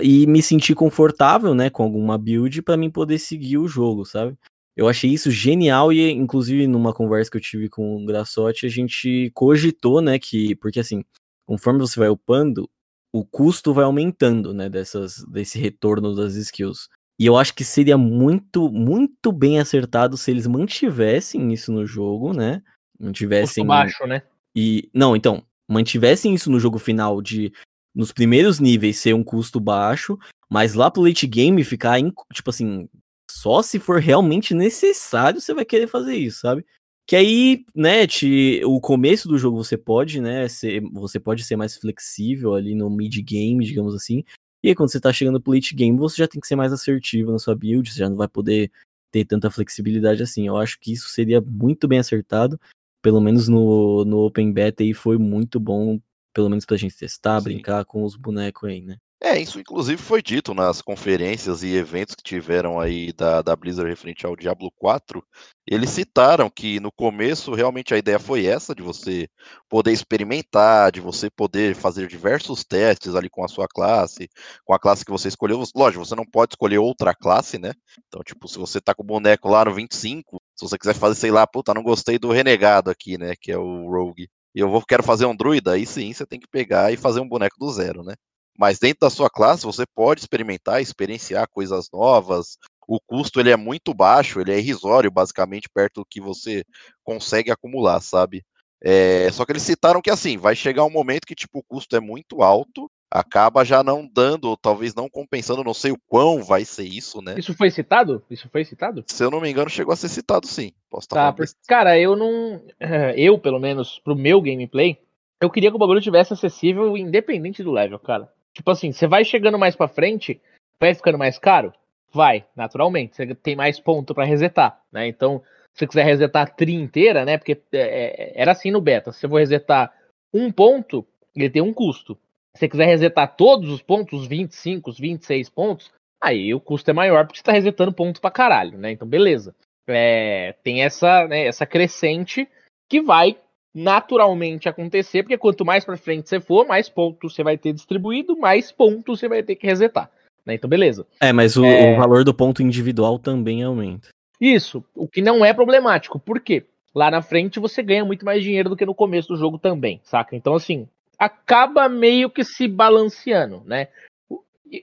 e me sentir confortável, né, com alguma build para mim poder seguir o jogo, sabe? Eu achei isso genial e, inclusive, numa conversa que eu tive com o Grassotti, a gente cogitou, né, que, porque assim, conforme você vai upando, o custo vai aumentando, né, dessas, desse retorno das skills. E eu acho que seria muito, muito bem acertado se eles mantivessem isso no jogo, né? Mantivessem. Custo baixo, né? E. Não, então, mantivessem isso no jogo final de. Nos primeiros níveis ser um custo baixo, mas lá pro late game ficar, tipo assim, só se for realmente necessário você vai querer fazer isso, sabe? Que aí, né, te, o começo do jogo você pode, né, ser, você pode ser mais flexível ali no mid game, digamos assim. E aí, quando você tá chegando pro late game, você já tem que ser mais assertivo na sua build, você já não vai poder ter tanta flexibilidade assim. Eu acho que isso seria muito bem acertado, pelo menos no, no Open Beta e foi muito bom, pelo menos pra gente testar, Sim. brincar com os bonecos aí, né? É, isso inclusive foi dito nas conferências e eventos que tiveram aí da, da Blizzard referente ao Diablo 4. Eles citaram que no começo realmente a ideia foi essa, de você poder experimentar, de você poder fazer diversos testes ali com a sua classe, com a classe que você escolheu. Lógico, você não pode escolher outra classe, né? Então, tipo, se você tá com o boneco lá no 25, se você quiser fazer, sei lá, puta, não gostei do renegado aqui, né? Que é o Rogue. E eu vou, quero fazer um druida, aí sim você tem que pegar e fazer um boneco do zero, né? Mas dentro da sua classe você pode experimentar, experienciar coisas novas. O custo ele é muito baixo, ele é irrisório, basicamente, perto do que você consegue acumular, sabe? É, só que eles citaram que assim, vai chegar um momento que tipo, o custo é muito alto, acaba já não dando, ou talvez não compensando, não sei o quão vai ser isso, né? Isso foi citado? Isso foi citado? Se eu não me engano, chegou a ser citado sim. Posso estar tá, porque, cara, eu não. Eu, pelo menos, pro meu gameplay, eu queria que o bagulho tivesse acessível independente do level, cara. Tipo assim, você vai chegando mais pra frente, vai ficando mais caro? Vai, naturalmente. Você tem mais ponto para resetar, né? Então, se você quiser resetar a tri inteira, né? Porque é, é, era assim no beta. Se você for resetar um ponto, ele tem um custo. Se você quiser resetar todos os pontos, os 25, os 26 pontos, aí o custo é maior porque você tá resetando ponto pra caralho, né? Então, beleza. É, tem essa, né, essa crescente que vai naturalmente acontecer, porque quanto mais para frente você for, mais pontos você vai ter distribuído, mais pontos você vai ter que resetar. Né? Então, beleza. É, mas o, é... o, valor do ponto individual também aumenta. Isso, o que não é problemático. Por quê? Lá na frente você ganha muito mais dinheiro do que no começo do jogo também, saca? Então, assim, acaba meio que se balanceando, né?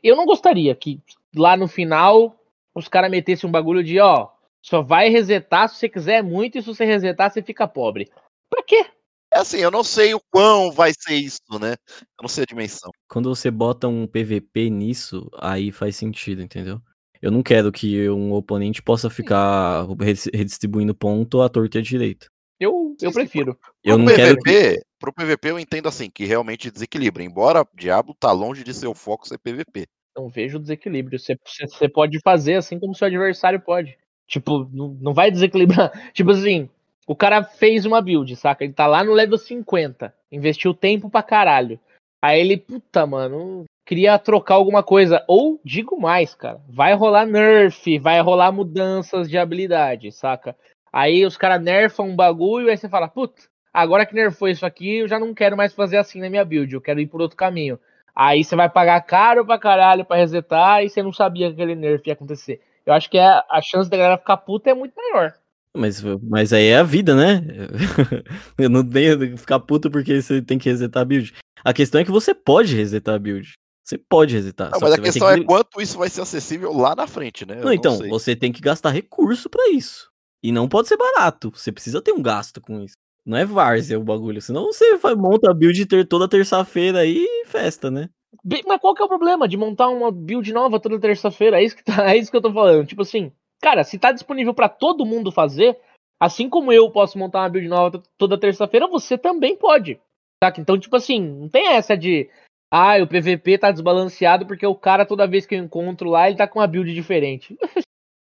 Eu não gostaria que lá no final os caras metessem um bagulho de, ó, só vai resetar se você quiser muito e se você resetar você fica pobre. Pra quê? É assim, eu não sei o quão vai ser isso, né? Eu não sei a dimensão. Quando você bota um PVP nisso, aí faz sentido, entendeu? Eu não quero que um oponente possa ficar redistribuindo ponto à torta e à direita. Eu, eu prefiro. Eu pro não PVP, quero que... Pro PVP eu entendo assim, que realmente desequilibra. Embora Diablo tá longe de ser o foco ser PVP. Não vejo desequilíbrio. Você, você pode fazer assim como seu adversário pode. Tipo, não, não vai desequilibrar. [LAUGHS] Tipo assim, o cara fez uma build, saca? Ele tá lá no level 50. Investiu tempo pra caralho. Aí ele, puta, mano, queria trocar alguma coisa. Ou, digo mais, cara, vai rolar nerf, vai rolar mudanças de habilidade, saca? Aí os caras nerfam um bagulho, aí você fala, puta, agora que nerfou isso aqui, eu já não quero mais fazer assim na minha build, eu quero ir por outro caminho. Aí você vai pagar caro pra caralho pra resetar e você não sabia que aquele nerf ia acontecer. Eu acho que é, a chance da galera ficar puta é muito maior. Mas, mas aí é a vida, né? [LAUGHS] Eu não tenho que ficar puto porque você tem que resetar a build. A questão é que você pode resetar a build. Você pode resetar. Não, mas a questão que... é quanto isso vai ser acessível lá na frente, né? Não, não então, sei. você tem que gastar recurso para isso. E não pode ser barato. Você precisa ter um gasto com isso. Não é várzea o bagulho. Senão você monta a build ter toda terça-feira aí e festa, né? Mas qual que é o problema de montar uma build nova toda terça-feira? É isso que, tá, [LAUGHS] é isso que eu tô falando. Tipo assim, Cara, se tá disponível para todo mundo fazer, assim como eu posso montar uma build nova toda terça-feira, você também pode. Saca? Então, tipo assim, não tem essa de. Ah, o PVP tá desbalanceado porque o cara, toda vez que eu encontro lá, ele tá com uma build diferente.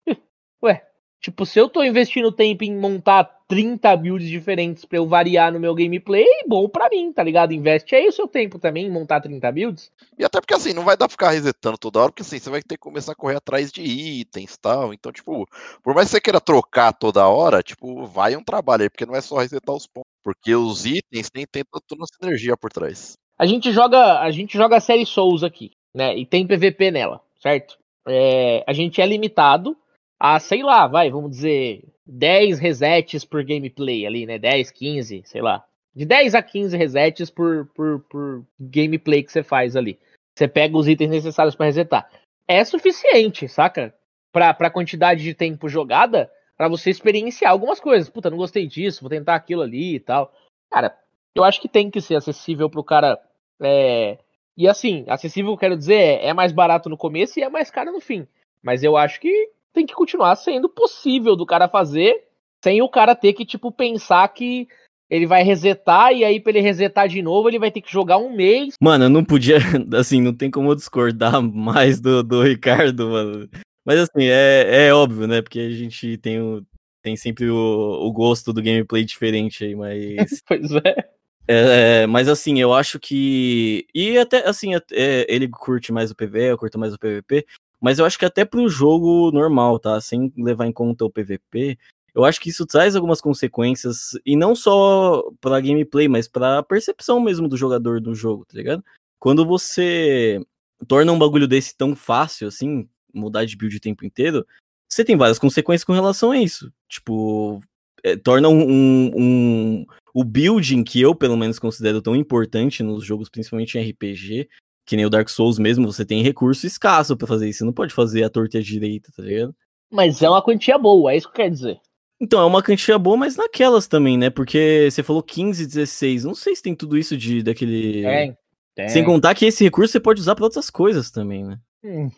[LAUGHS] Ué, Tipo, se eu tô investindo tempo em montar 30 builds diferentes para eu variar no meu gameplay, bom para mim, tá ligado? Investe aí o seu tempo também em montar 30 builds. E até porque assim, não vai dar pra ficar resetando toda hora, porque assim, você vai ter que começar a correr atrás de itens e tal. Então, tipo, por mais que você queira trocar toda hora, tipo, vai um trabalho aí, porque não é só resetar os pontos. Porque os itens tem, tem toda essa energia por trás. A gente joga, a gente joga a série Souls aqui, né? E tem PVP nela, certo? É, a gente é limitado a, sei lá, vai, vamos dizer, 10 resets por gameplay ali, né? 10, 15, sei lá. De 10 a 15 resets por, por, por gameplay que você faz ali. Você pega os itens necessários para resetar. É suficiente, saca? pra, pra quantidade de tempo jogada para você experienciar algumas coisas. Puta, não gostei disso, vou tentar aquilo ali e tal. Cara, eu acho que tem que ser acessível pro cara. É... E assim, acessível, quero dizer, é, é mais barato no começo e é mais caro no fim. Mas eu acho que tem que continuar sendo possível do cara fazer, sem o cara ter que, tipo, pensar que ele vai resetar e aí pra ele resetar de novo ele vai ter que jogar um mês. Mano, eu não podia, [LAUGHS] assim, não tem como eu discordar mais do, do Ricardo, mano. Mas assim, é, é óbvio, né? Porque a gente tem, o, tem sempre o, o gosto do gameplay diferente aí, mas. [LAUGHS] pois é. É, mas assim, eu acho que. E até assim, é, ele curte mais o PVE, eu curto mais o PVP. Mas eu acho que até pro jogo normal, tá? Sem levar em conta o PVP, eu acho que isso traz algumas consequências, e não só pra gameplay, mas pra percepção mesmo do jogador do jogo, tá ligado? Quando você torna um bagulho desse tão fácil, assim, mudar de build o tempo inteiro, você tem várias consequências com relação a isso. Tipo, é, torna um, um, um, o building que eu, pelo menos, considero tão importante nos jogos, principalmente em RPG, que nem o Dark Souls mesmo, você tem recurso escasso para fazer isso. Você não pode fazer a torta direita, tá ligado? Mas é uma quantia boa, é isso que quer dizer. Então, é uma quantia boa, mas naquelas também, né? Porque você falou 15, 16. Não sei se tem tudo isso de daquele. Tem, tem. Sem contar que esse recurso você pode usar para outras coisas também, né? Hum,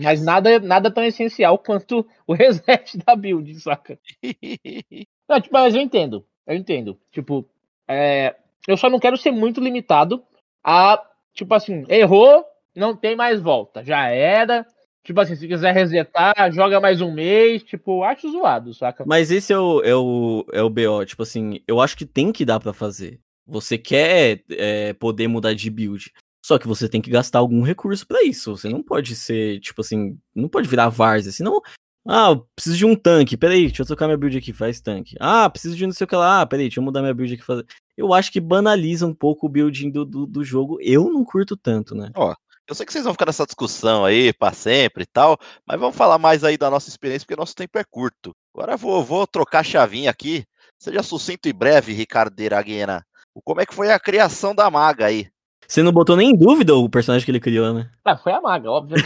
mas nada, nada tão essencial quanto o [LAUGHS] reset da build, saca? [LAUGHS] não, tipo, mas eu entendo. Eu entendo. Tipo, é, eu só não quero ser muito limitado a, tipo assim, errou, não tem mais volta. Já era. Tipo assim, se quiser resetar, joga mais um mês, tipo, acho zoado, saca? Mas esse é o, é o, é o BO, tipo assim, eu acho que tem que dar para fazer. Você quer é, poder mudar de build. Só que você tem que gastar algum recurso para isso. Você não pode ser, tipo assim, não pode virar várzea, senão. Ah, preciso de um tanque. Peraí, deixa eu trocar minha build aqui, faz tanque. Ah, preciso de não sei o que lá. Ah, peraí, deixa eu mudar minha build aqui. Fazer... Eu acho que banaliza um pouco o building do, do, do jogo. Eu não curto tanto, né? Ó, eu sei que vocês vão ficar nessa discussão aí para sempre e tal, mas vamos falar mais aí da nossa experiência, porque nosso tempo é curto. Agora vou, vou trocar a chavinha aqui. Seja sucinto e breve, Ricardo Iraguena. Como é que foi a criação da maga aí? Você não botou nem em dúvida o personagem que ele criou, né? Ah, foi a maga, óbvio.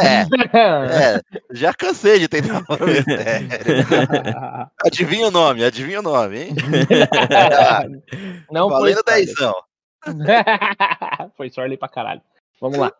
é, é, já cansei de tentar [LAUGHS] [LAUGHS] Adivinha o nome, adivinha o nome, hein? [LAUGHS] não Valendo foi dezão. foi sorte pra caralho. Vamos lá.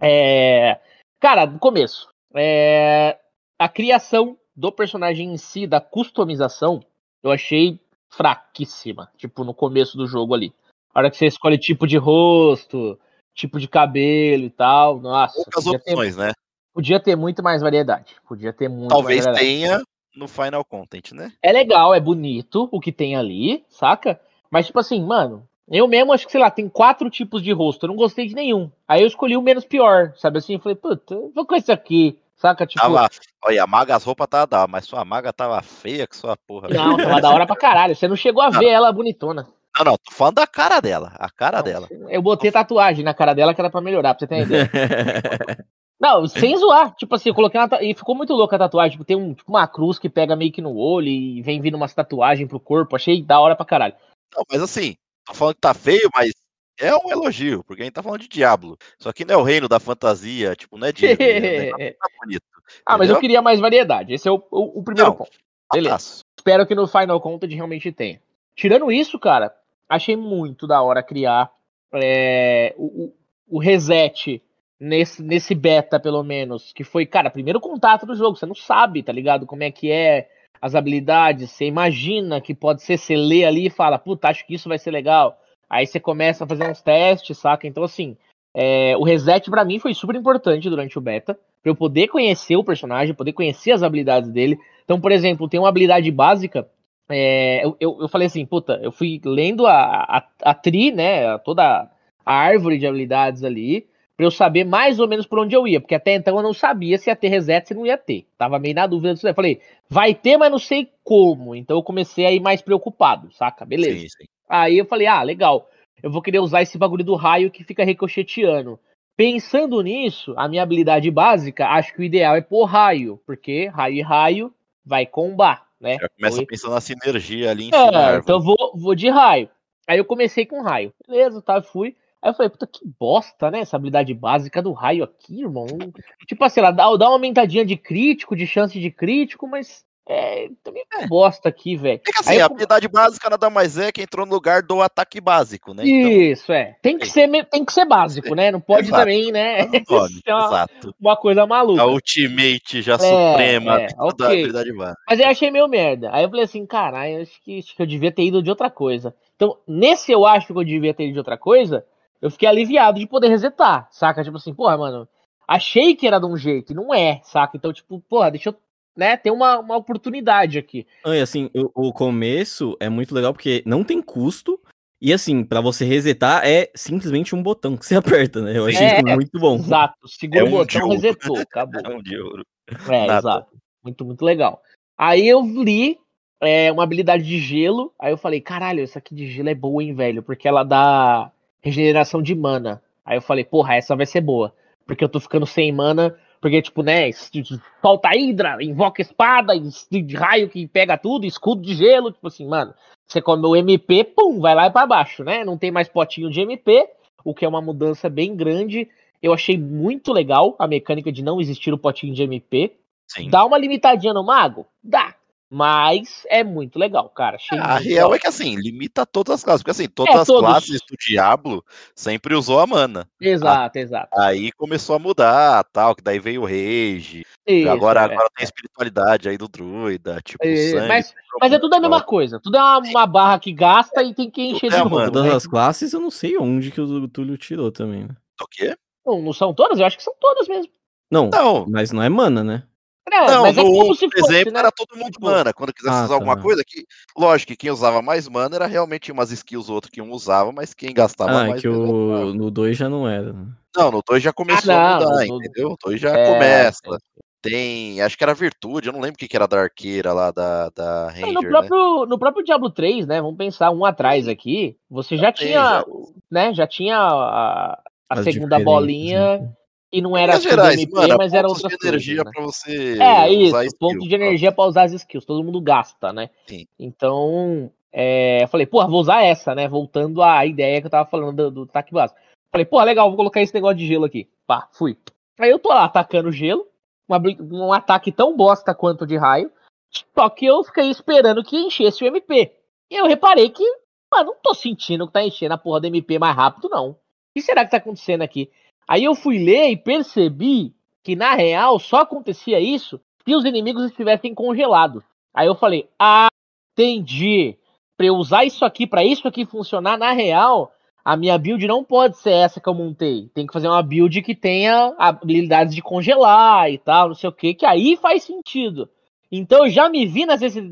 É... Cara, no começo. É... A criação do personagem em si, da customização, eu achei fraquíssima. Tipo, no começo do jogo ali. A hora que você escolhe tipo de rosto, tipo de cabelo e tal. Nossa. Poucas opções, ter, né? Podia ter muito mais variedade. Podia ter muito Talvez tenha no Final Content, né? É legal, é bonito o que tem ali, saca? Mas, tipo assim, mano, eu mesmo acho que, sei lá, tem quatro tipos de rosto. Eu não gostei de nenhum. Aí eu escolhi o menos pior, sabe assim? Eu falei, puta, vou com esse aqui. Saca? Tipo. Tava, olha, a maga, as roupas tava da mas sua maga tava feia que sua porra. Não, tava da hora pra caralho. Você não chegou a ver ela bonitona. Não, não, tô falando da cara dela. A cara não, dela. Eu botei tatuagem na cara dela que era pra melhorar, pra você ter ideia. [LAUGHS] não, sem zoar. Tipo assim, eu coloquei uma. E ficou muito louca a tatuagem. Tipo, tem um, tipo, uma cruz que pega meio que no olho e vem vindo umas tatuagens pro corpo. Achei da hora pra caralho. Não, mas assim, tô falando que tá feio, mas é um elogio, porque a gente tá falando de Diablo. Só que não é o reino da fantasia, tipo, não é Disney. [LAUGHS] é, tá bonito. Ah, mas eu queria mais variedade. Esse é o, o, o primeiro não, ponto. Beleza. Espero que no Final Content realmente tenha. Tirando isso, cara, achei muito da hora criar é, o, o, reset nesse, nesse beta, pelo menos. Que foi, cara, primeiro contato do jogo. Você não sabe, tá ligado? Como é que é as habilidades. Você imagina que pode ser, você lê ali e fala, puta, acho que isso vai ser legal. Aí você começa a fazer uns testes, saca? Então, assim, é, o reset para mim foi super importante durante o beta. Pra eu poder conhecer o personagem, poder conhecer as habilidades dele. Então, por exemplo, tem uma habilidade básica é, eu, eu, eu, falei assim, puta, eu fui lendo a, a, a tri, né, toda a árvore de habilidades ali, pra eu saber mais ou menos por onde eu ia, porque até então eu não sabia se ia ter reset, se não ia ter. Tava meio na dúvida disso. Eu falei, vai ter, mas não sei como. Então eu comecei a ir mais preocupado, saca? Beleza. Sim, sim. Aí eu falei, ah, legal. Eu vou querer usar esse bagulho do raio que fica ricocheteando. Pensando nisso, a minha habilidade básica, acho que o ideal é pôr raio, porque raio e raio vai combar né? Já começa Foi... pensando na sinergia ali em é, então vou, vou de raio. Aí eu comecei com raio. Beleza, tá, fui. Aí eu falei, puta que bosta, né? Essa habilidade básica do raio aqui, irmão. tipo assim, ela dá, dá uma aumentadinha de crítico, de chance de crítico, mas é, também é. bosta aqui, velho. É que assim, a habilidade básica nada mais é que entrou no lugar do ataque básico, né? Então... Isso, é. Tem que, ser, tem que ser básico, né? Não pode Exato. também, né? [LAUGHS] Pode. uma, Exato. uma coisa maluca. A ultimate já é, suprema é, [LAUGHS] okay. habilidade básica. Mas eu achei meio merda. Aí eu falei assim, caralho, acho que, acho que eu devia ter ido de outra coisa. Então, nesse eu acho que eu devia ter ido de outra coisa, eu fiquei aliviado de poder resetar, saca? Tipo assim, porra, mano, achei que era de um jeito, e não é, saca? Então, tipo, porra, deixa eu né, ter uma, uma oportunidade aqui. E assim, o, o, começo é muito legal porque não tem custo. E assim, para você resetar é simplesmente um botão que você [LAUGHS] aperta, né? Eu achei é, isso muito bom. Exato, segura é um o botão, resetou, acabou. [LAUGHS] É um de ouro. É, Nada. exato. Muito, muito legal. Aí eu li é, uma habilidade de gelo, aí eu falei, caralho, essa aqui de gelo é boa, hein, velho? Porque ela dá regeneração de mana. Aí eu falei, porra, essa vai ser boa. Porque eu tô ficando sem mana. Porque, tipo, né, solta a Hydra, invoca espada, raio que pega tudo, escudo de gelo, tipo assim, mano. Você come o MP, pum, vai lá e pra baixo, né? Não tem mais potinho de MP, o que é uma mudança bem grande. Eu achei muito legal a mecânica de não existir o potinho de MP. Sim. Dá uma limitadinha no mago? Dá. Mas é muito legal, cara. Achei a real legal. é que assim, limita todas as classes. Porque assim, todas é, as todos... classes do Diablo sempre usou a mana. Exato, a... exato. Aí começou a mudar, tal, que daí veio o Rage. Isso, agora, é. agora tem a espiritualidade aí do druida, tipo, é, sangue, mas, mas é tudo a mesma coisa. Tudo é uma, uma barra que gasta e tem que encher tudo de é novo. Todas né? as classes eu não sei onde que o Túlio tirou também, né? O quê? Não, não são todas? Eu acho que são todas mesmo. Não, não, mas não é mana, né? É, não, mas é no é outro exemplo né? era todo mundo tipo, mana. Quando quisesse ah, usar tá. alguma coisa, que, lógico que quem usava mais mana era realmente umas skills outro que um usava, mas quem gastava ah, mais. que o... no 2 já não era. Né? Não, no 2 já começou ah, não, a mudar, no... entendeu? No 2 já é, começa. Tem, acho que era virtude, eu não lembro o que, que era da arqueira lá da, da Ranger, no, próprio, né? no próprio Diablo 3, né? Vamos pensar um atrás aqui. Você já, já tinha, já. né? Já tinha a, a segunda bolinha. Né? E não era gerais, MP, mano, mas era outra de energia né? para você É, isso, skill, ponto de energia para usar as skills, todo mundo gasta, né? Sim. Então, é, eu falei, porra, vou usar essa, né? Voltando à ideia que eu tava falando do, do ataque básico. Falei, porra, legal, vou colocar esse negócio de gelo aqui. Pá, fui. Aí eu tô lá atacando gelo, uma, um ataque tão bosta quanto de raio, só que eu fiquei esperando que enchesse o MP. E eu reparei que, mano, não tô sentindo que tá enchendo a porra do MP mais rápido, não. O que será que tá acontecendo aqui? Aí eu fui ler e percebi que na real só acontecia isso se os inimigos estivessem congelados. Aí eu falei: "Ah, entendi. Para eu usar isso aqui para isso aqui funcionar na real, a minha build não pode ser essa que eu montei. Tem que fazer uma build que tenha habilidades de congelar e tal, não sei o que, que aí faz sentido. Então eu já me vi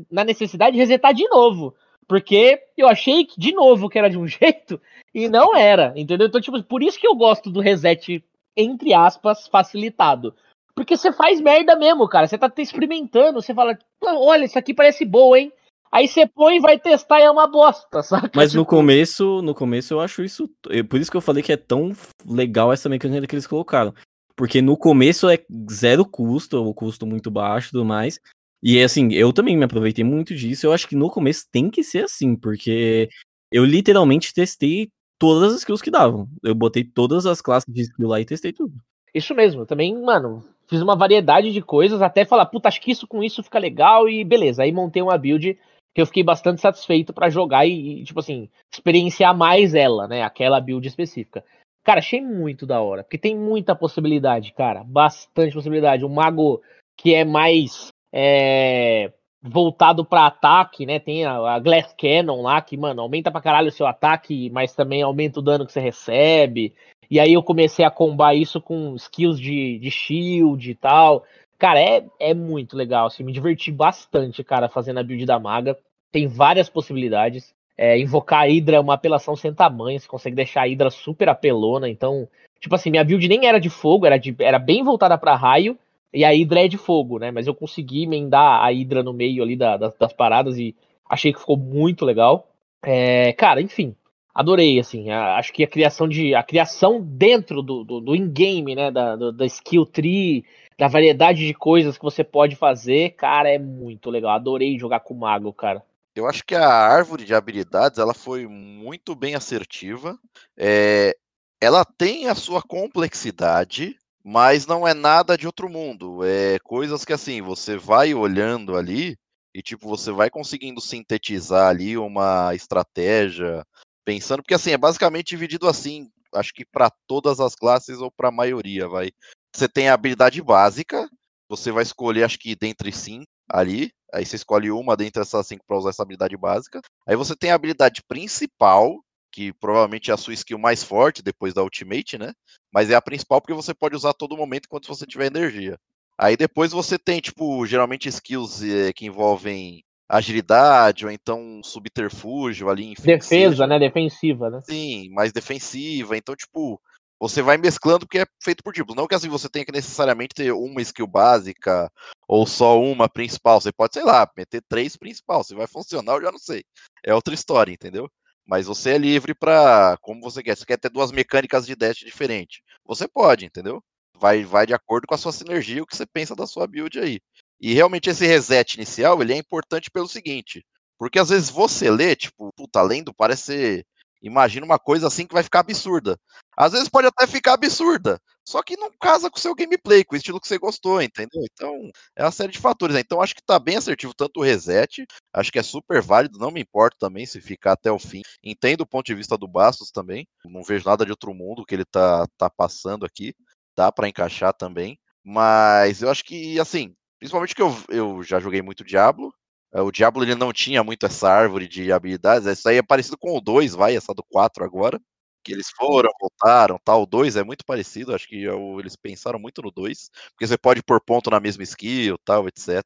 na necessidade de resetar de novo. Porque eu achei que, de novo, que era de um [LAUGHS] jeito e não era, entendeu? Então, tipo, por isso que eu gosto do reset, entre aspas, facilitado. Porque você faz merda mesmo, cara. Você tá experimentando, você fala, olha, isso aqui parece boa, hein? Aí você põe e vai testar e é uma bosta, [LAUGHS] saca? Mas no tipo, começo, no começo eu acho isso. Por isso que eu falei que é tão legal essa mecânica que eles colocaram. Porque no começo é zero custo, o custo muito baixo e tudo mais. E assim, eu também me aproveitei muito disso. Eu acho que no começo tem que ser assim, porque eu literalmente testei todas as skills que davam. Eu botei todas as classes de skill lá e testei tudo. Isso mesmo, também, mano, fiz uma variedade de coisas até falar, puta, acho que isso com isso fica legal e beleza. Aí montei uma build que eu fiquei bastante satisfeito para jogar e, tipo assim, experienciar mais ela, né? Aquela build específica. Cara, achei muito da hora, porque tem muita possibilidade, cara, bastante possibilidade. Um mago que é mais é, voltado para ataque, né? Tem a, a, Glass Cannon lá, que, mano, aumenta pra caralho o seu ataque, mas também aumenta o dano que você recebe. E aí eu comecei a combar isso com skills de, de shield e tal. Cara, é, é muito legal, assim, me diverti bastante, cara, fazendo a build da maga. Tem várias possibilidades. É, invocar a Hydra é uma apelação sem tamanho, você consegue deixar a Hydra super apelona, então... Tipo assim, minha build nem era de fogo, era, de, era bem voltada para raio, e a Hydra é de fogo, né? Mas eu consegui emendar a Hydra no meio ali da, das, das paradas e achei que ficou muito legal. É, cara, enfim, adorei, assim. A, acho que a criação de. A criação dentro do, do, do in-game, né? Da, do, da skill tree, da variedade de coisas que você pode fazer, cara, é muito legal. Adorei jogar com o Mago, cara. Eu acho que a árvore de habilidades ela foi muito bem assertiva. É, ela tem a sua complexidade, mas não é nada de outro mundo. É coisas que assim, você vai olhando ali e tipo, você vai conseguindo sintetizar ali uma estratégia, pensando, porque assim, é basicamente dividido assim, acho que para todas as classes ou para a maioria, vai. Você tem a habilidade básica, você vai escolher acho que dentre cinco ali, aí você escolhe uma dentre essas cinco para usar essa habilidade básica. Aí você tem a habilidade principal, que provavelmente é a sua skill mais forte depois da Ultimate, né? Mas é a principal porque você pode usar a todo momento enquanto você tiver energia. Aí depois você tem, tipo, geralmente skills eh, que envolvem agilidade ou então subterfúgio ali. Enfim, Defesa, né? Defensiva, né? Sim, mais defensiva. Então, tipo, você vai mesclando porque é feito por tipos. Não que assim você tenha que necessariamente ter uma skill básica ou só uma principal. Você pode, sei lá, meter três principal. Se vai funcionar, eu já não sei. É outra história, entendeu? Mas você é livre para como você quer. Você quer ter duas mecânicas de dash diferentes. Você pode, entendeu? Vai, vai de acordo com a sua sinergia, o que você pensa da sua build aí. E realmente esse reset inicial, ele é importante pelo seguinte, porque às vezes você lê, tipo, puta, lendo parece imagina uma coisa assim que vai ficar absurda. Às vezes pode até ficar absurda, só que não casa com o seu gameplay, com o estilo que você gostou, entendeu? Então, é uma série de fatores. Né? Então, acho que tá bem assertivo tanto o reset, acho que é super válido, não me importo também se ficar até o fim. Entendo o ponto de vista do Bastos também, não vejo nada de outro mundo que ele tá, tá passando aqui, dá para encaixar também. Mas eu acho que, assim, principalmente que eu, eu já joguei muito Diablo, o Diablo ele não tinha muito essa árvore de habilidades. Isso aí é parecido com o 2, vai, essa do 4 agora que eles foram, voltaram, tal. O 2 é muito parecido, acho que é eles pensaram muito no 2, porque você pode pôr ponto na mesma skill, tal, etc,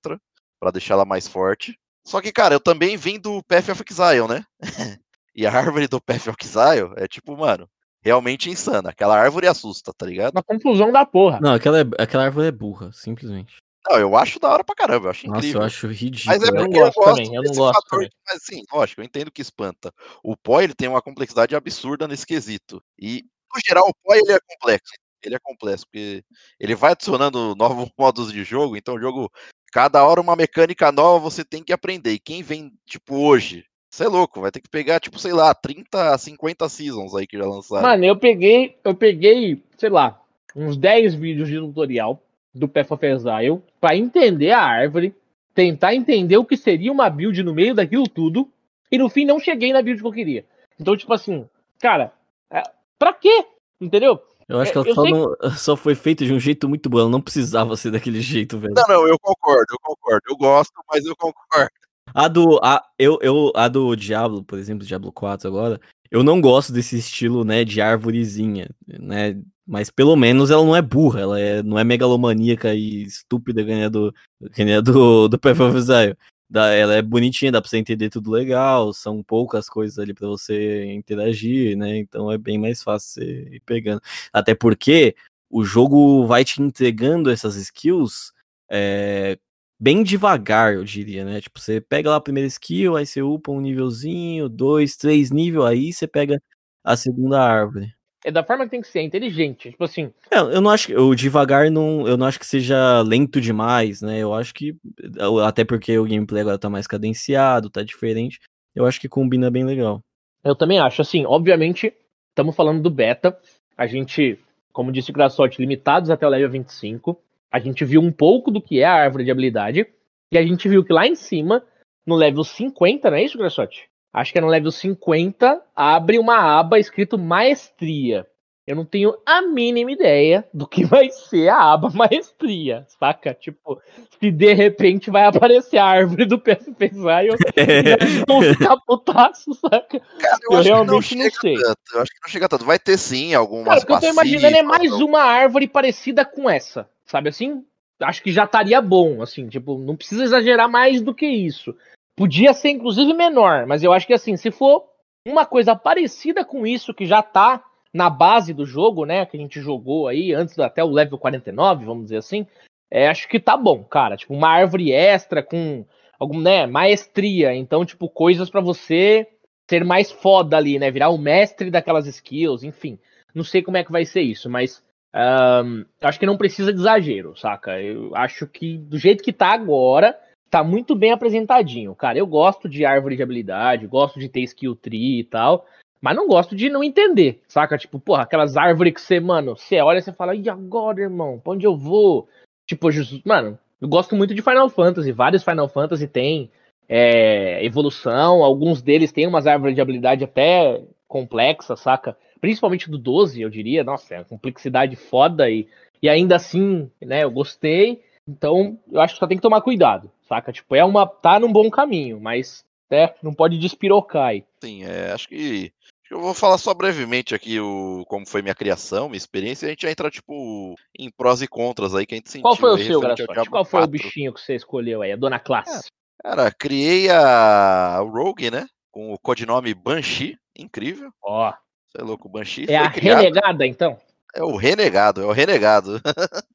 para deixar ela mais forte. Só que, cara, eu também vim do Path of Exile, né? [LAUGHS] e a árvore do Path of Exile é tipo, mano, realmente insana. Aquela árvore assusta, tá ligado? Uma conclusão da porra. Não, aquela, é, aquela árvore é burra, simplesmente. Não, eu acho da hora pra caramba, eu acho Nossa, incrível. eu acho ridículo. Mas é Eu não porque eu gosto gosto também, eu não gosto fator, também. mas sim, lógico, eu entendo que espanta. O POI ele tem uma complexidade absurda nesse quesito. E, no geral, o POI ele é complexo. Ele é complexo, porque ele vai adicionando [LAUGHS] novos modos de jogo, então o jogo, cada hora uma mecânica nova você tem que aprender. E quem vem, tipo, hoje, você é louco, vai ter que pegar, tipo, sei lá, 30, 50 seasons aí que já lançaram. Mano, eu peguei, eu peguei, sei lá, uns 10 vídeos de tutorial do Path of Exile pra entender a árvore, tentar entender o que seria uma build no meio daquilo tudo, e no fim não cheguei na build que eu queria. Então, tipo assim, cara, é, pra quê? Entendeu? Eu acho que ela só, não- [LAUGHS] só foi feita de um jeito muito bom. Ela não precisava ser daquele jeito, velho. Não, não, eu concordo, eu concordo. Eu gosto, mas eu concordo. A do. A, eu, eu, a do Diablo, por exemplo, Diablo 4 agora, eu não gosto desse estilo, né, de árvorezinha, né? Mas pelo menos ela não é burra, ela é, não é megalomaníaca e estúpida nem a [LAUGHS] do, do, Path. Dá- ela é bonitinha, dá pra você entender tudo legal, são poucas coisas ali pra você interagir, né? Então é bem mais fácil você ir pegando. Até porque o jogo vai te entregando essas skills é, bem devagar, eu diria, né? Tipo, você pega lá a primeira skill, aí você upa um nívelzinho, dois, três nível, aí você pega a segunda árvore. É da forma que tem que ser, é inteligente. Tipo assim, É, eu não acho que o devagar não, eu não acho que seja lento demais, né? Eu acho que até porque o gameplay agora tá mais cadenciado, tá diferente. Eu acho que combina bem legal. eu também acho. Assim, obviamente, estamos falando do beta. A gente, como disse o Graçote, limitados até o level 25. A gente viu um pouco do que é a árvore de habilidade. E a gente viu que lá em cima, no level 50, não é isso, Graçote? Acho que é no level 50, abre uma aba escrito Maestria. Eu não tenho a mínima ideia do que [LAUGHS] vai ser a aba Maestria, saca? Tipo, se de repente vai aparecer a árvore do PSP Zion e vão ficar putaços, saca? Cara, eu, Eu não realmente não chega sei. tanto. Eu acho que não chega tanto. Vai ter sim algumas Cara, o que eu tô imaginando é mais uma árvore parecida com essa, sabe assim? Acho que já estaria bom, assim, tipo, não precisa exagerar mais do que isso. Podia ser, inclusive, menor, mas eu acho que, assim, se for uma coisa parecida com isso, que já tá na base do jogo, né, que a gente jogou aí, antes até o level 49, vamos dizer assim, é, acho que tá bom, cara. Tipo, uma árvore extra com algum, né, maestria. Então, tipo, coisas pra você ser mais foda ali, né, virar o mestre daquelas skills, enfim. Não sei como é que vai ser isso, mas ahn, acho que não precisa de exagero, saca? Eu acho que do jeito que tá agora, tá muito bem apresentadinho, cara. Eu gosto de árvore de habilidade, gosto de ter skill tree e tal. Mas não gosto de não entender, saca? Tipo, porra, aquelas árvores que você, mano, você olha e você fala, e agora, irmão? Pra onde eu vou? Tipo, Jesus, mano, eu gosto muito de Final Fantasy. Vários Final Fantasy tem é, evolução. Alguns deles têm umas árvores de habilidade até complexas, saca? Principalmente do 12, eu diria. Nossa, é uma complexidade foda e, e ainda assim, né, eu gostei. Então, eu acho que só tem que tomar cuidado, saca? Tipo, é uma. tá num bom caminho, mas né, não pode despirocar aí. Sim, é, acho que eu vou falar só brevemente aqui o, como foi minha criação, minha experiência, e a gente vai entrar, tipo, em prós e contras aí que a gente sentiu. Qual foi o seu, Graçote? Qual foi o 4. bichinho que você escolheu aí? A dona classe. Cara, criei a o Rogue, né? Com o codinome Banshee, incrível. Ó, Você é louco, o Banshee é a criado. renegada, então? É o renegado, é o renegado.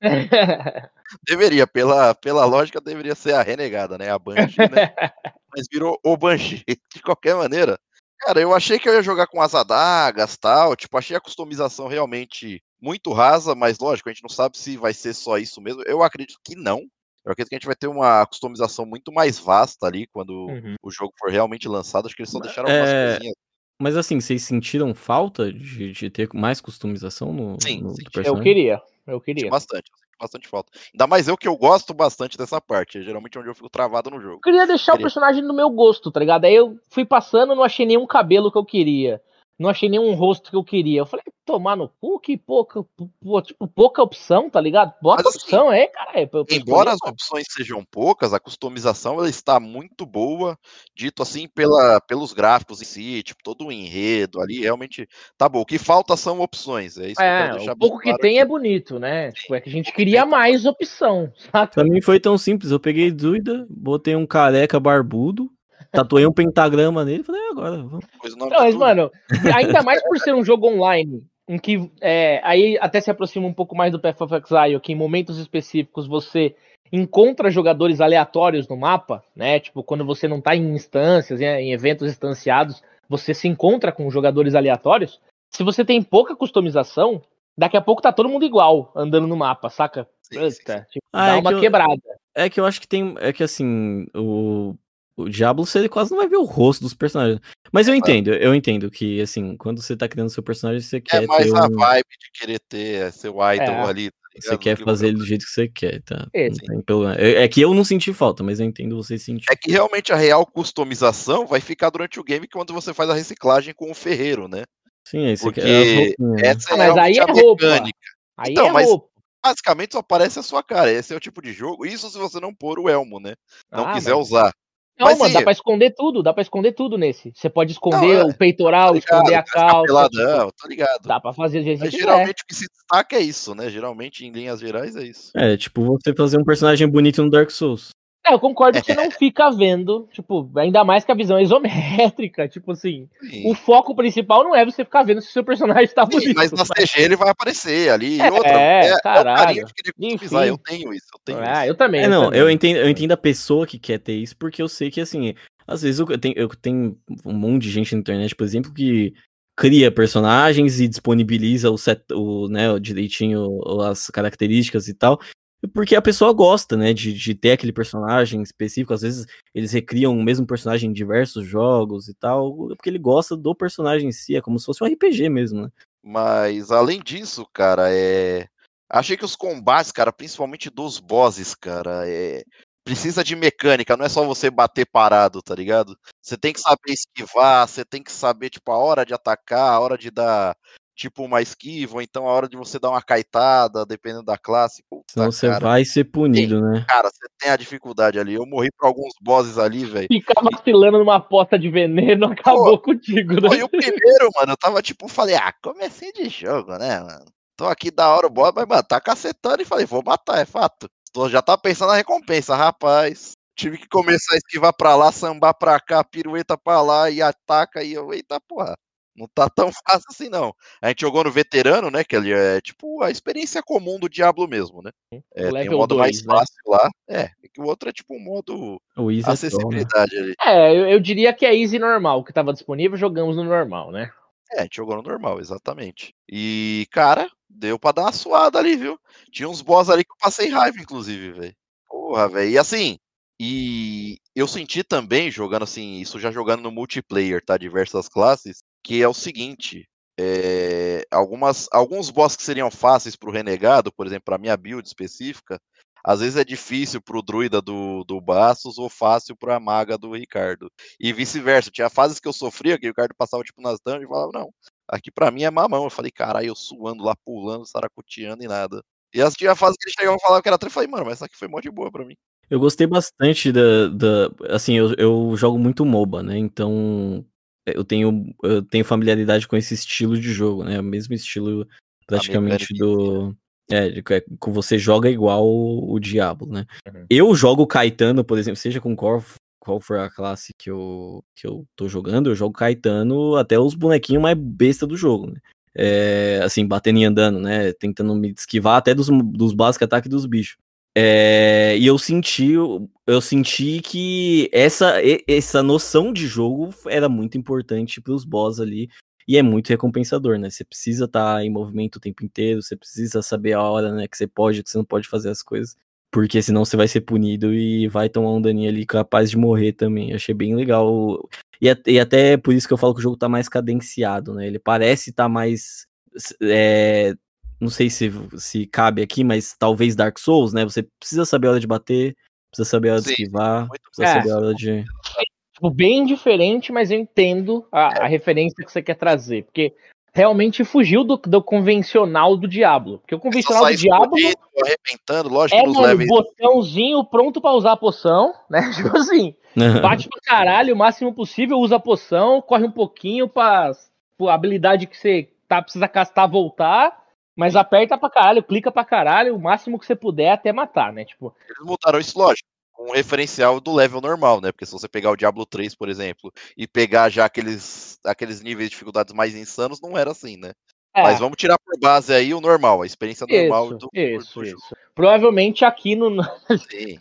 [LAUGHS] deveria, pela, pela lógica, deveria ser a renegada, né? A Banshee, né? [LAUGHS] Mas virou o Banshee, de qualquer maneira. Cara, eu achei que eu ia jogar com as adagas tal. Tipo, achei a customização realmente muito rasa, mas lógico, a gente não sabe se vai ser só isso mesmo. Eu acredito que não. Eu acredito que a gente vai ter uma customização muito mais vasta ali quando Uhum. o jogo for realmente lançado. Acho que eles só deixaram É, algumas coisinhas. Mas assim, vocês sentiram falta de, de ter mais customização no, Sim, no do Eu queria, eu Senti queria. bastante, bastante falta. Ainda mais eu que eu gosto bastante dessa parte. É geralmente onde eu fico travado no jogo. Eu queria deixar o Queria. personagem no meu gosto, tá ligado? Aí eu fui passando, não achei nenhum cabelo que eu queria. Não achei nenhum rosto que eu queria. Eu falei, tomar no cu, que pouca, pô, tipo, pouca opção, tá ligado? Bota assim, opção aí, cara. eu Embora as opções sejam poucas, a customização ela está muito boa, dito assim pela, pelos gráficos em si, tipo, todo o enredo ali, realmente tá bom. O que falta são opções, é isso que eu quero É, deixar o pouco que claro tem é aqui. bonito, né? Tipo, é que a gente que queria tá mais opção, saca? Pra mim foi tão simples. Eu peguei dúvida, botei um careca barbudo, tatuei um pentagrama nele e falei, "É, agora, vamos. Não, mas, mano, ainda mais por ser um jogo online, em que é, aí até se aproxima um pouco mais do Path of Exile, que em momentos específicos você encontra jogadores aleatórios no mapa, né? Tipo, quando você não tá em instâncias, em eventos instanciados, você se encontra com jogadores aleatórios. Se você tem pouca customização, daqui a pouco tá todo mundo igual andando no mapa, saca? Sim, sim, Puta, tipo, Ah, dá é uma que eu- quebrada. É que eu acho que tem. É que assim, o. O Diablo você quase não vai ver o rosto dos personagens. Mas eu Exato. entendo, eu entendo que, assim, quando você tá criando seu personagem, você É quer mais ter a um. vibe de querer ter seu idol É. ali, tá Você quer Que fazer ele do jeito que você quer, tá? É, Não sim. tem problema. É, é que eu não senti falta, mas eu entendo você sentir. É que realmente a real customização vai ficar durante o game quando você faz a reciclagem com o ferreiro, né? Sim, você Porque né? essa Ah, é mas aí é a roupa. mecânica. Aí Então, é mas- roupa. Basicamente só aparece a sua cara. Esse é o tipo de jogo. Isso se você não pôr o elmo, né? Não Ah, quiser mas- usar. Não, Mas mano, sim. dá pra esconder tudo, dá pra esconder tudo nesse. Você pode esconder Não, é, o peitoral, ligado, esconder a calça. peladão, tipo, tô ligado. dá pra fazer do jeito que Mas você quiser. geralmente o que se destaca é isso, né? Geralmente, em linhas gerais, é isso. É, tipo, você fazer um personagem bonito no Dark Souls. É, eu concordo que você não fica vendo, tipo, ainda mais que a visão é isométrica, tipo assim, Sim. o foco principal não é você ficar vendo se o seu personagem tá Sim, bonito. mas na CG ele vai aparecer ali. É, e outra, é, é o caralho. customizar. Enfim. Eu tenho isso, eu tenho Ah, isso. eu também. É, não, também. eu entendo, eu entendo a pessoa que quer ter isso, porque eu sei que, assim, às vezes eu tenho, eu tenho um monte de gente na internet, por exemplo, que cria personagens e disponibiliza o, set, o, né, o direitinho as características e tal, porque a pessoa gosta, né, de, de ter aquele personagem específico, às vezes eles recriam o mesmo personagem em diversos jogos e tal, porque ele gosta do personagem em si, é como se fosse um RPG mesmo, né? Mas além disso, cara, é. Achei que os combates, cara, principalmente dos bosses, cara, é. Precisa de mecânica, não é só você bater parado, tá ligado? Você tem que saber esquivar, você tem que saber, tipo, a hora de atacar, a hora de dar, tipo, uma esquiva, ou então a hora de você dar uma caitada, dependendo da classe. Puta, Senão você cara. vai ser punido, né? Cara, você tem a dificuldade ali. Eu morri pra alguns bosses ali, velho. Ficar vacilando numa poça de veneno [LAUGHS] acabou contigo, né? Pô, e o primeiro, mano, eu tava tipo, falei, ah, comecei de jogo, né, mano? Tô aqui da hora o boss, mas, mano, tá cacetando e falei, vou matar, é fato. Tô, já tá pensando na recompensa, rapaz. Tive que começar a esquivar pra lá, sambar pra cá, pirueta pra lá e ataca e eu, eita porra. Não tá tão [LAUGHS] fácil assim, não. A gente jogou no veterano, né? Que ele é tipo a experiência comum do Diablo mesmo, né? É, tem o level modo mais né? fácil lá. É, é que o outro é tipo um modo O Easy é troll, né? acessibilidade ali. É, eu, eu diria que é easy normal, que tava disponível, jogamos no normal, né? É, a gente jogou no normal, exatamente. E, cara, deu pra dar uma suada ali, viu? Tinha uns boss ali que eu passei raiva, inclusive, velho. Porra, velho. E assim, e eu senti também, jogando assim, isso já jogando no multiplayer, tá? Diversas classes, que é o seguinte. É, algumas, alguns boss que seriam fáceis para o renegado, por exemplo, para minha build específica, às vezes é difícil para o druida do, do Bastos ou fácil para a maga do Ricardo. E vice-versa. Tinha fases que eu sofria, que o Ricardo passava tipo nas dungeons e falava, não, aqui para mim é mamão. Eu falei, caralho, eu suando lá, pulando, saracuteando e nada. E as tinha fase que ele chegava e falava que era trem, eu falei, mano, mas essa aqui foi mó de boa pra mim. Eu gostei bastante da. da assim, eu, eu jogo muito MOBA, né? Então eu tenho, eu tenho familiaridade com esse estilo de jogo, né? O mesmo estilo praticamente do. É, é com você joga igual o, o Diablo, né? Uhum. Eu jogo Caetano, por exemplo, seja com qual, qual for a classe que eu, que eu tô jogando, eu jogo Caetano até os bonequinhos mais besta do jogo, né? É, assim, batendo e andando, né? Tentando me esquivar até dos, dos básicos ataques dos bichos. É, e eu senti, eu senti que essa, essa noção de jogo era muito importante para os boss ali. E é muito recompensador, né? Você precisa estar tá em movimento o tempo inteiro, você precisa saber a hora, né, que você pode, que você não pode fazer as coisas, porque senão você vai ser punido e vai tomar um daninho ali capaz de morrer também. Achei bem legal. E, e até por isso que eu falo que o jogo tá mais cadenciado, né? Ele parece estar tá mais é, não sei se, se cabe aqui, mas talvez Dark Souls, né? Você precisa saber a hora de bater, precisa saber a hora Sim, de esquivar, precisa é, saber a hora de. Tipo, bem diferente, mas eu entendo a, é. a, referência que você quer trazer. Porque realmente fugiu do, do convencional do Diablo. Porque o convencional do Diablo. Arrebentando, lógico, é, mano, leve... botãozinho pronto para usar a poção, né? [LAUGHS] Tipo assim, [LAUGHS] bate pra caralho o máximo possível, usa a poção, corre um pouquinho pra, pra habilidade que você tá, precisa castar, voltar mas aperta pra caralho, clica pra caralho, o máximo que você puder até matar, né? Tipo. Eles mudaram isso, lógico. Um referencial do level normal, né? Porque se você pegar o Diablo 3, por exemplo, e pegar já aqueles, aqueles níveis de dificuldades mais insanos, não era assim, né? É. Mas vamos tirar por base aí o normal, a experiência normal isso, do, isso, do isso. Provavelmente aqui no, no,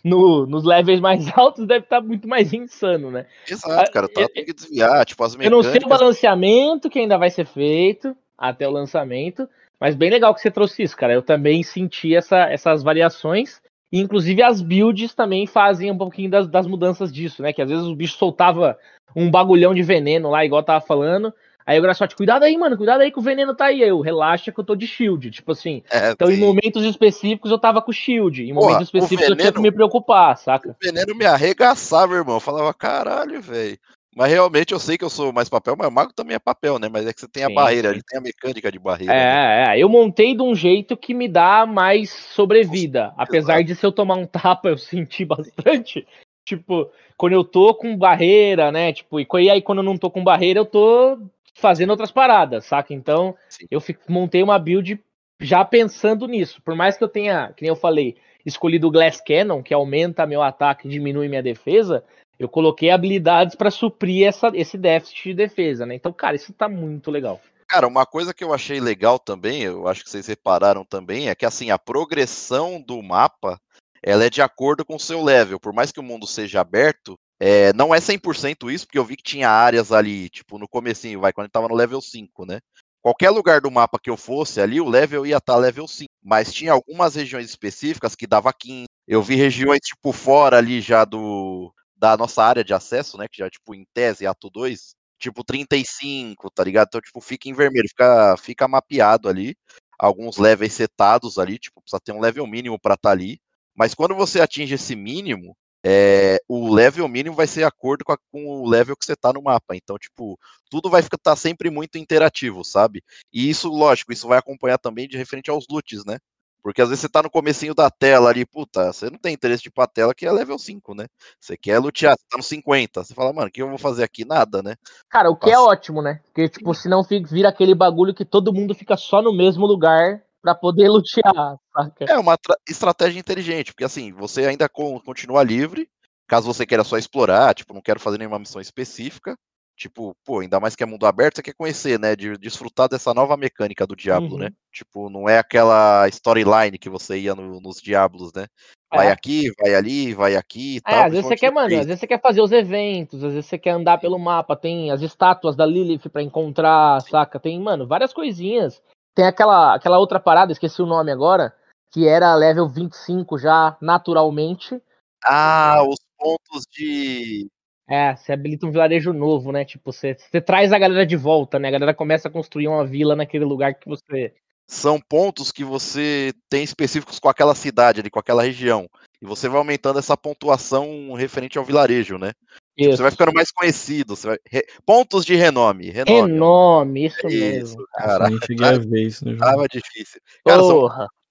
[LAUGHS] nos levels mais [LAUGHS] altos deve estar tá muito mais insano, né? Exato, cara, tá, tem que desviar, tipo, as mecânicas... Eu não sei o balanceamento que ainda vai ser feito até o lançamento, mas bem legal que você trouxe isso, cara. Eu também senti essa, essas variações. E, inclusive as builds também fazem um pouquinho das, das mudanças disso, né? Que às vezes o bicho soltava um bagulhão de veneno lá, igual eu tava falando. Aí o Graçote, cuidado aí, mano, cuidado aí que o veneno tá aí. Eu, relaxa que eu tô de shield. Tipo assim. É, então, em momentos específicos eu tava com shield. Em momentos específicos veneno, eu tinha que me preocupar, saca? O veneno me arregaçava, irmão. Eu falava, caralho, velho. Mas realmente eu sei que eu sou mais papel, mas o mago também é papel, né? Mas é que você tem a sim, barreira, sim. ele tem a mecânica de barreira. É, né? é, eu montei de um jeito que me dá mais sobrevida. Nossa, apesar exato. de se eu tomar um [LAUGHS] tapa, eu senti bastante. tipo, quando eu tô com barreira, né? Tipo, e aí quando eu não tô com barreira, eu tô fazendo outras paradas, saca? Então, sim. eu montei uma build já pensando nisso. Por mais que eu tenha, que nem eu falei, escolhido o Glass Cannon, que aumenta meu ataque e diminui minha defesa eu coloquei habilidades para suprir essa, esse déficit de defesa, né? Então, cara, isso tá muito legal. Cara, uma coisa que eu achei legal também, eu acho que vocês repararam também, é que assim, a progressão do mapa, ela é de acordo com o seu level. Por mais que o mundo seja aberto, é, não é 100% isso, porque eu vi que tinha áreas ali, tipo, no comecinho, vai, quando tava no level 5, né? Qualquer lugar do mapa que eu fosse ali, o level ia estar tá level 5. Mas tinha algumas regiões específicas que dava 15. Eu vi regiões, tipo, fora ali já do, da nossa área de acesso, né? Que já, tipo, em tese, ato 2, tipo 35, tá ligado? Então, tipo, fica em vermelho, fica, fica mapeado ali. Alguns levels setados ali, tipo, precisa ter um level mínimo para estar tá ali. Mas quando você atinge esse mínimo, é, o level mínimo vai ser acordo com, a, com, o level que você tá no mapa. Então, tipo, tudo vai ficar tá sempre muito interativo, sabe? E isso, lógico, isso vai acompanhar também de referente aos loots, né? Porque às vezes você tá no comecinho da tela ali, puta, você não tem interesse de ir pra tela que é level 5, né? Você quer lutear, você tá no 50. Você fala, mano, o que eu vou fazer aqui? Nada, né? Cara, o que é Passa. é ótimo, né? Porque, tipo, senão vira aquele bagulho que todo mundo fica só no mesmo lugar para poder [LAUGHS] lutear, saca? É uma estratégia inteligente, porque assim, você ainda continua livre, caso você queira só explorar, tipo, não quero fazer nenhuma missão específica, Tipo, pô, ainda mais que é mundo aberto, você quer conhecer, né? De desfrutar dessa nova mecânica do Diablo, né? uhum. né? Tipo, não é aquela storyline que você ia no, nos Diablos, né? Vai é. aqui, vai ali, vai aqui e é, tal. Às vezes você quer, mano, às vezes você quer fazer os eventos, às vezes você quer andar pelo mapa, tem as estátuas da Lilith para encontrar, saca? Tem, mano, várias coisinhas. Tem aquela, aquela outra parada, esqueci o nome agora, que era level 25 já naturalmente. Ah, os pontos de É, você habilita um vilarejo novo, né? Tipo, você, você traz a galera de volta, né? A galera começa a construir uma vila naquele lugar que você. São pontos que você tem específicos com aquela cidade ali, com aquela região. E você vai aumentando essa pontuação referente ao vilarejo, né? Tipo, você vai ficando mais conhecido. Vai... Re... Pontos de renome. Renome, renome isso, isso mesmo. Cara. Eu cheguei a ver isso no jogo. Tava difícil. Cara, são...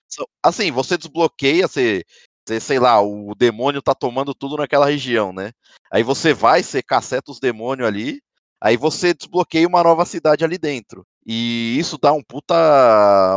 São... assim, você desbloqueia, você sei lá, o demônio tá tomando tudo naquela região, né? Aí você vai, você caceta os demônios ali, aí você desbloqueia uma nova cidade ali dentro. E isso dá um puta.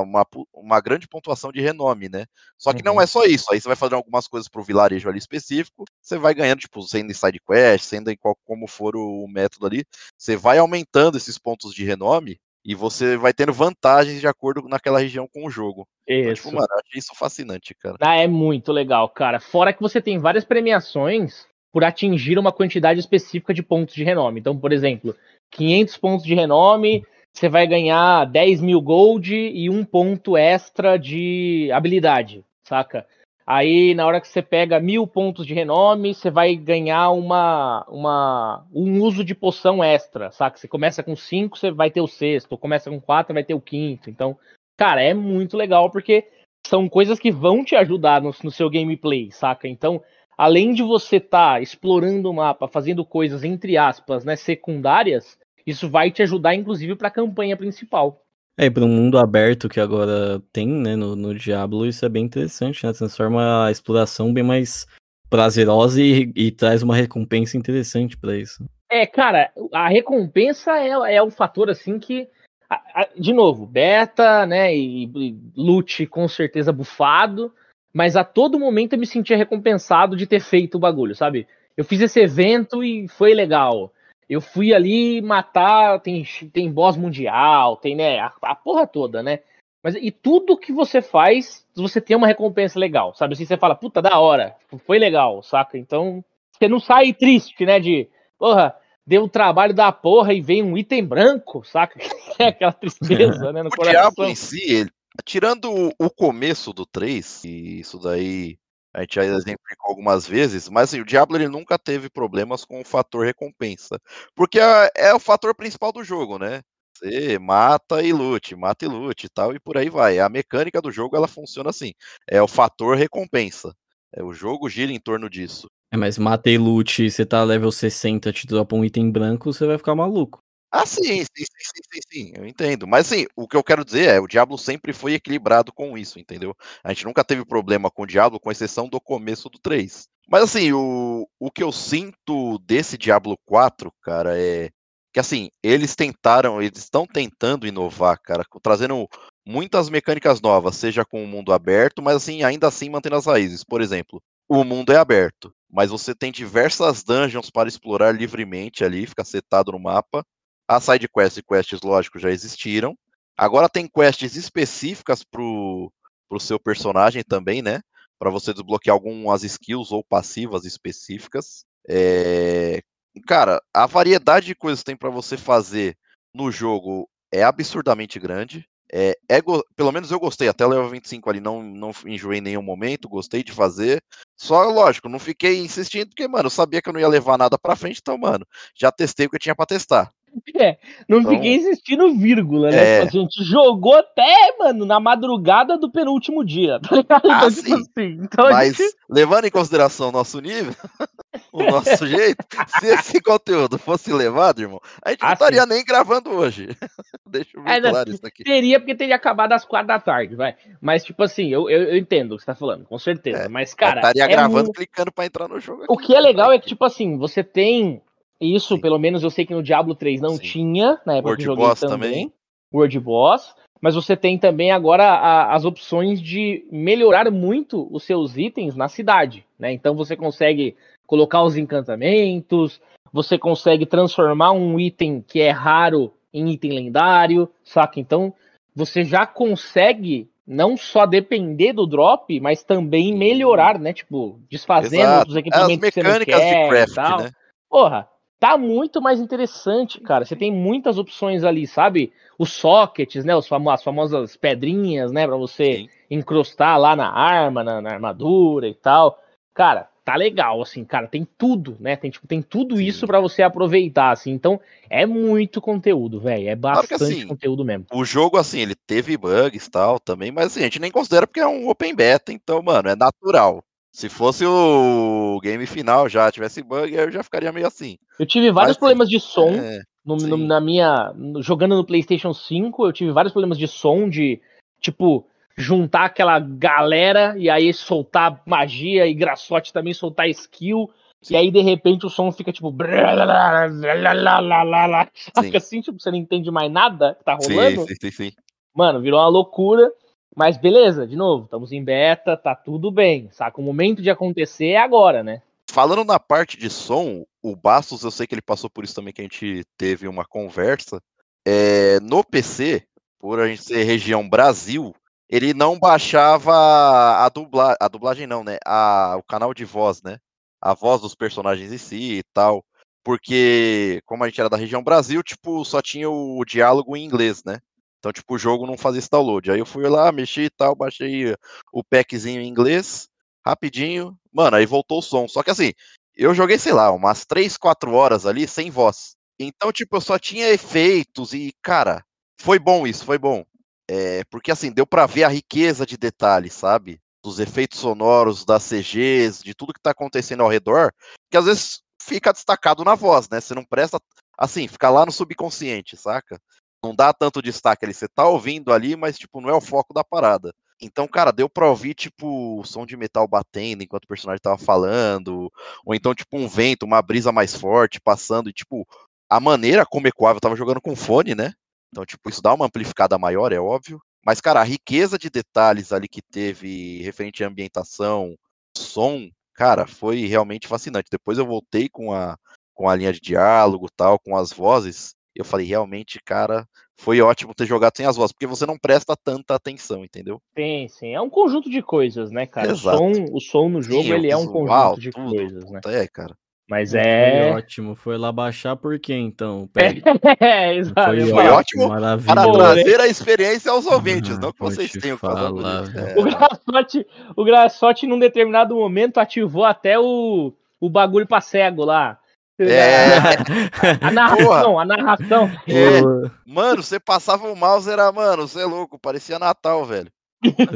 Uma, uma grande pontuação de renome, né? Só que uhum. não é só isso. Aí você vai fazer algumas coisas pro vilarejo ali específico. Você vai ganhando, tipo, sendo em side quest, sendo em qual, como for o método ali. Você vai aumentando esses pontos de renome e você vai tendo vantagens de acordo naquela região com o jogo. Isso. Então, tipo, mano, achei isso fascinante, cara. Ah, é muito legal, cara. Fora que você tem várias premiações por atingir uma quantidade específica de pontos de renome. Então, por exemplo, 500 pontos de renome, você vai ganhar 10 mil gold e um ponto extra de habilidade, saca? Aí, na hora que você pega mil pontos de renome, você vai ganhar uma, uma, um uso de poção extra, saca? Você começa com cinco, você vai ter o sexto. Começa com quatro, vai ter o quinto. Então, cara, é muito legal porque são coisas que vão te ajudar no, no seu gameplay, saca? Então, além de você estar tá explorando o mapa, fazendo coisas, entre aspas, né, secundárias, isso vai te ajudar, inclusive, para a campanha principal. É, para um mundo aberto que agora tem, né, no, no Diablo, isso é bem interessante, né? Transforma a exploração bem mais prazerosa e, e traz uma recompensa interessante para isso. É, cara, a recompensa é, é um fator assim que, a, a, de novo, beta, né, e, e loot com certeza bufado, mas a todo momento eu me sentia recompensado de ter feito o bagulho, sabe? Eu fiz esse evento e foi legal. Eu fui ali matar, tem, tem boss mundial, tem, né, a, a, porra toda, né? Mas e tudo que você faz, você tem uma recompensa legal, sabe? Assim, você fala, puta, da hora, foi legal, saca? Então, você não sai triste, né, de, porra, deu o trabalho da porra e vem um item branco, saca? [LAUGHS] É aquela tristeza, né, no [LAUGHS] o coração. Diabo em si, ele, tirando o começo do 3, e isso daí a gente já exemplificou algumas vezes, mas assim, o Diablo ele nunca teve problemas com o fator recompensa. Porque é, o fator principal do jogo, né? Você mata e lute, mata e lute e tal, e por aí vai. A mecânica do jogo ela funciona assim. É o fator recompensa. É, o jogo gira em torno disso. É, mas mata e lute, você tá level 60, te dropa um item branco, você vai ficar maluco. Ah, sim, sim, sim, sim, sim, eu entendo. Mas assim, o que eu quero dizer é, o Diablo sempre foi equilibrado com isso, entendeu? A gente nunca teve problema com o Diablo, com exceção do começo do 3. Mas assim, o, o que eu sinto desse Diablo 4, cara, é que assim, eles tentaram, eles estão tentando inovar, cara, trazendo muitas mecânicas novas, seja com o mundo aberto, mas assim, ainda assim mantendo as raízes. Por exemplo, o mundo é aberto, mas você tem diversas dungeons para explorar livremente ali, fica setado no mapa. As side quests e quests, lógico, já existiram. Agora tem quests específicas pro, pro seu personagem também, né? Para você desbloquear algumas skills ou passivas específicas. É... Cara, a variedade de coisas que tem para você fazer no jogo é absurdamente grande. É, é, pelo menos eu gostei, até level 25 ali não, não enjoei em nenhum momento, gostei de fazer. Só, lógico, não fiquei insistindo, porque, mano, eu sabia que eu não ia levar nada pra frente, então, mano, já testei o que eu tinha pra testar. [LAUGHS] É, não então, fiquei insistindo vírgula, né? É... Tipo, a gente jogou até, mano, na madrugada do penúltimo dia, [LAUGHS] tá ligado? Ah, então, tipo sim. assim, então Mas, gente... levando em consideração o nosso nível, [LAUGHS] o nosso jeito, se esse conteúdo fosse levado, irmão, a gente ah, não estaria sim. nem gravando hoje. Deixa eu ver é, claro isso aqui. Teria, porque teria acabado às quatro da tarde, vai. Mas, tipo assim, eu, eu, eu entendo o que você tá falando, com certeza. É, Mas, cara. Eu estaria é gravando, muito... clicando pra entrar no jogo. Aqui, o que é legal é que, tipo assim, você tem isso, Sim. pelo menos eu sei que no Diablo 3 não Sim. tinha, na época World que joguei Boss também. também. World Boss. Mas você tem também agora a, as opções de melhorar muito os seus itens na cidade, né? Então você consegue colocar os encantamentos, você consegue transformar um item que é raro em item lendário, saca? Então você já consegue não só depender do drop, mas também melhorar, né? Tipo, desfazendo Exato. os equipamentos As mecânicas que você não quer de craft, e tal. Né? Porra, tá muito mais interessante, cara. Você tem muitas opções ali, sabe? Os sockets, né? Os famo as famosas pedrinhas, né? Pra você Sim. lá na arma, na, na, armadura e tal. Cara, tá legal, assim, cara, tem tudo, né? Tem, tipo, tem tudo isso para você aproveitar, assim. Então, é muito conteúdo, velho. É bastante claro assim, conteúdo mesmo. O jogo, assim, ele teve bugs e tal também, mas assim, a gente nem considera porque é um open beta, então, mano, é natural. Se fosse o game final já tivesse bug, eu já ficaria meio assim. Eu tive vários mas, problemas de som é, no, no, na minha. Jogando no PlayStation 5, eu tive vários problemas de som, de tipo, juntar aquela galera e aí soltar magia e graçote também soltar skill. Sim. E aí, de repente, o som fica tipo. Saca assim, tipo, você não entende mais nada que tá rolando. Sim, sim, sim, Mano, virou uma loucura. Mas beleza, de novo, estamos em beta, tá tudo bem. Saca? O momento de acontecer é agora, né? Falando na parte de som, o Bastos, eu sei que ele passou por isso também, que a gente teve uma conversa. É, no PC, por a gente ser região Brasil, ele não baixava a, dubla, a dublagem, não, né? A, o canal de voz, né? A voz dos personagens em si e tal. Porque, como a gente era da região Brasil, tipo, só tinha o diálogo em inglês, né? Então, tipo, o jogo não fazia esse download. Aí eu fui lá, mexi e tal, baixei o packzinho em inglês, rapidinho. Mano, aí voltou o som. Só que assim, eu joguei, sei lá, umas 3, 4 horas ali sem voz. Então, tipo, eu só tinha efeitos e, cara, foi bom isso, foi bom. É, porque assim, deu para ver a riqueza de detalhes, sabe? Dos efeitos sonoros, das CGs, de tudo que tá acontecendo ao redor, que às vezes fica destacado na voz, né? Você não presta. Assim, fica lá no subconsciente, saca? Não dá tanto destaque ali. Você tá ouvindo ali, mas, tipo, não é o foco da parada. Então, cara, deu pra ouvir, tipo, o som de metal batendo enquanto o personagem tava falando, ou então, tipo, um vento, uma brisa mais forte passando, e, tipo, a maneira como ecoava, eu tava jogando com fone, né? Então, tipo, isso dá uma amplificada maior, é óbvio. Mas, cara, a riqueza de detalhes ali que teve referente à ambientação, som, cara, foi realmente fascinante. Depois eu voltei com a, com a linha de diálogo tal, com as vozes, eu falei, realmente, cara, foi ótimo ter jogado sem as vozes, porque você não presta tanta atenção, entendeu? Sim, sim. É um conjunto de coisas, né, cara? Exato. O som, o som no jogo, sim, ele é um conjunto de tudo, coisas, né? É, cara. Mas é. Foi ótimo. Foi lá baixar por quê, então? [LAUGHS] é, exato. Foi, foi ótimo para trazer a experiência aos ouvintes, ah, não que vocês tenham falado. É. O, graçote, o Graçote, num determinado momento, ativou até o, o bagulho pra cego lá. É. A narração, a narração. É. Mano, você passava o mouse, era, mano, você é louco, parecia Natal, velho.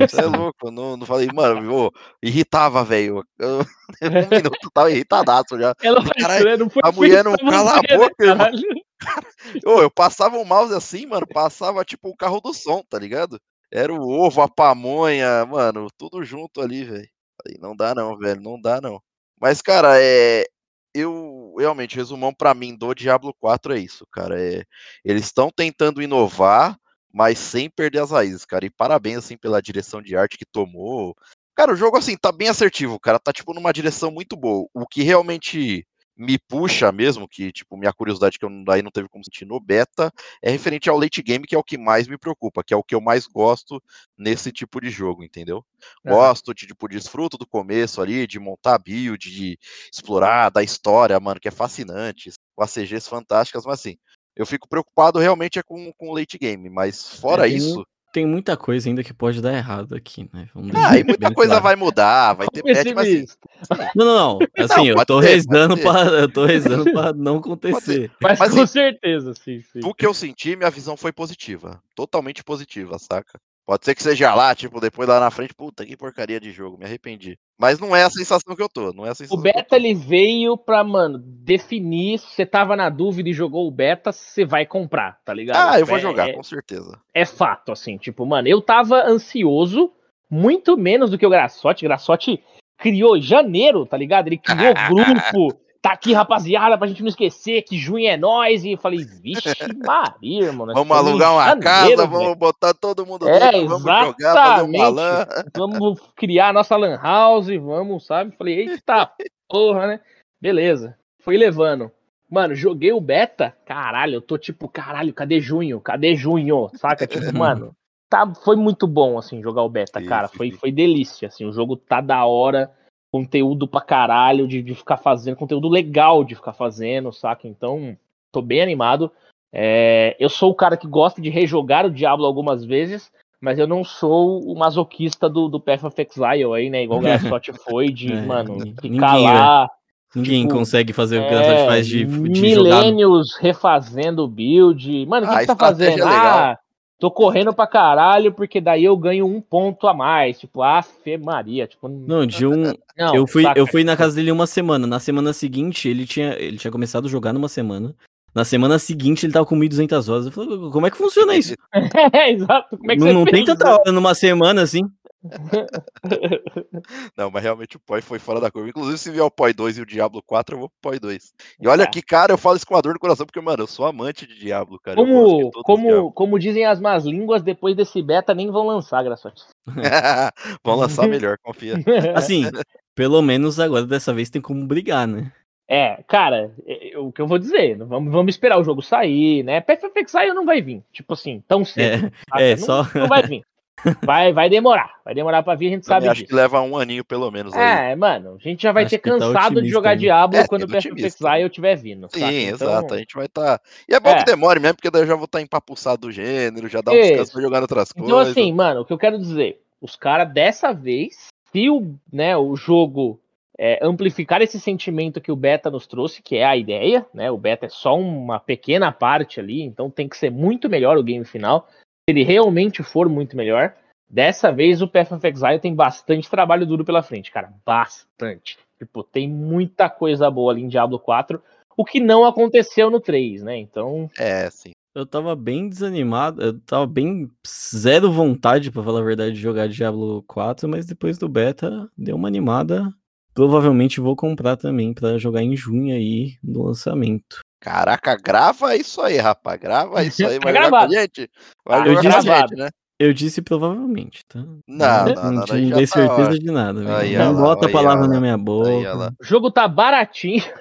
Você é [LAUGHS] louco, não, não falei, mano, eu, irritava, velho. [LAUGHS] Um minuto tava irritadaço já. Ela Caralho, foi a mulher não cala a boca, irmão. eu, eu passava o mouse assim, mano, passava tipo o carro do som, tá ligado? Era o ovo, a pamonha, mano, tudo junto ali, velho. Não dá não, velho, não dá não. Mas, cara, é, eu realmente, resumão para mim do Diablo 4 é isso, cara. É, eles estão tentando inovar, mas sem perder as raízes, cara. E parabéns, assim, pela direção de arte que tomou. Cara, o jogo, assim, tá bem assertivo, cara. Tá, tipo, numa direção muito boa. O que realmente me puxa mesmo, que, tipo, minha curiosidade que eu daí não teve como sentir no beta, é referente ao late game, que é o que mais me preocupa, que é o que eu mais gosto nesse tipo de jogo, entendeu? Uhum. Gosto de, tipo, desfruto do começo ali, de montar build, de explorar da história, mano, que é fascinante, com as CGs fantásticas, mas assim, eu fico preocupado realmente é com, com o late game, mas fora é, isso tem muita coisa ainda que pode dar errado aqui, né? Vamos ah, e muita coisa claro. vai mudar, vai ter patch, mas... Não, não, não. [LAUGHS] Assim, não, eu, tô ter, rezando pra, eu tô [LAUGHS] rezando pra não acontecer. Mas, mas, com certeza, sim, sim. O que eu senti, minha visão foi positiva. Totalmente positiva, saca? Pode ser que seja lá, tipo, depois lá na frente, puta, que porcaria de jogo, me arrependi. Mas não é a sensação que eu tô, não é a sensação. O beta ele veio pra, mano, definir se você tava na dúvida e jogou o beta, você vai comprar, tá ligado? Ah, eu vou é, jogar, é, com certeza. É fato, assim, tipo, mano, eu tava ansioso, muito menos do que o Graçote. Graçote criou janeiro, tá ligado? Ele criou [LAUGHS] grupo tá aqui, rapaziada, pra gente não esquecer que junho é nós. E eu falei, vixe, [LAUGHS] Maria, irmão. Vamos alugar uma janeiro, casa, vamos botar todo mundo é, dentro, vamos jogar, fazer uma LAN. Vamos criar a nossa LAN house, vamos, sabe? Falei, eita porra, né? Beleza, foi levando. Mano, joguei o beta, caralho, eu tô tipo, caralho, cadê junho? Cadê junho? Saca? Tipo, [LAUGHS] mano, tá, foi muito bom, assim, jogar o beta, cara. Foi, foi delícia, assim, o jogo tá da hora conteúdo pra caralho de, de ficar fazendo, conteúdo legal de ficar fazendo, saca? Então, tô bem animado. É, eu sou o cara que gosta de rejogar o Diablo algumas vezes, mas eu não sou o masoquista do, do Path of Exile aí, né? Igual o Graçote [LAUGHS] foi, de, É, mano, ninguém- ficar ninguém, lá. Ninguém Tipo, consegue fazer o que é, a Graçote faz de, de jogar. milênios refazendo o build. Mano, o que, que tá fazendo? legal. Ah, tô correndo pra caralho, porque daí eu ganho um ponto a mais. Tipo, ah, Fê Maria. Tipo, Não, de um. não, eu, fui, saca? eu fui na casa dele uma semana. Na semana seguinte, ele tinha, ele tinha começado a jogar numa semana. Na semana seguinte, ele tava com 1.200 horas. Eu falei, como é que funciona isso? [LAUGHS] é, exato. Como é que não você não tem tanta hora numa semana assim. [LAUGHS] Não, mas realmente o Poi foi fora da curva. Inclusive, se vier o Poi 2 e o Diablo 4, eu vou pro Poi 2. E olha Tá. que, cara, eu falo isso com a dor no coração, porque, mano, eu sou amante de Diablo, cara. Como, todos os como, como dizem as más línguas, depois desse beta nem vão lançar, Graçote. [LAUGHS] Vão lançar [LAUGHS] melhor, confia. Assim, pelo menos agora dessa vez tem como brigar, né? É, cara, é, é o que eu vou dizer, vamos, vamos esperar o jogo sair, né? Of Exile não vai vir, tipo assim, tão cedo. saca? é, não, só- não vai vir. Vai, vai demorar, vai demorar pra vir, a gente Também sabe acho disso. que leva um aninho pelo menos aí. É, mano, a gente já vai Acho ter tá cansado de otimista jogar ainda. Diablo É, quando o sendo Path of. Exile estiver vindo. Sim, saca? exato. Então, A gente vai estar. E é bom É. que demore mesmo, porque daí eu já vou estar empapuçado do gênero, já dá um Isso. descanso pra jogar outras Então, coisas. assim, mano, o que eu quero dizer, os caras dessa vez, se o, né, o jogo é, amplificar esse sentimento que o beta nos trouxe, que é a ideia, né? O beta é só uma pequena parte ali, então tem que ser muito melhor o game final. Se ele realmente for muito melhor, dessa vez o Path of Exile tem bastante trabalho duro pela frente, cara, bastante. Tipo, tem muita coisa boa ali em Diablo 4, o que não aconteceu no 3, né? Então, É, sim. Eu tava bem desanimado, eu tava bem zero vontade, pra falar a verdade, de jogar Diablo 4, mas depois do beta deu uma animada. Provavelmente vou comprar também pra jogar em junho aí no lançamento. Caraca, grava isso aí, rapaz. Grava [LAUGHS] isso aí. Tá Vai a gravado. gente? Vai Tá a gravado. gente, né? Eu disse provavelmente, tá? Não, não, não, não, já dei tá certeza de nada. não bota a palavra na minha boca. lá. o jogo tá baratinho. [LAUGHS]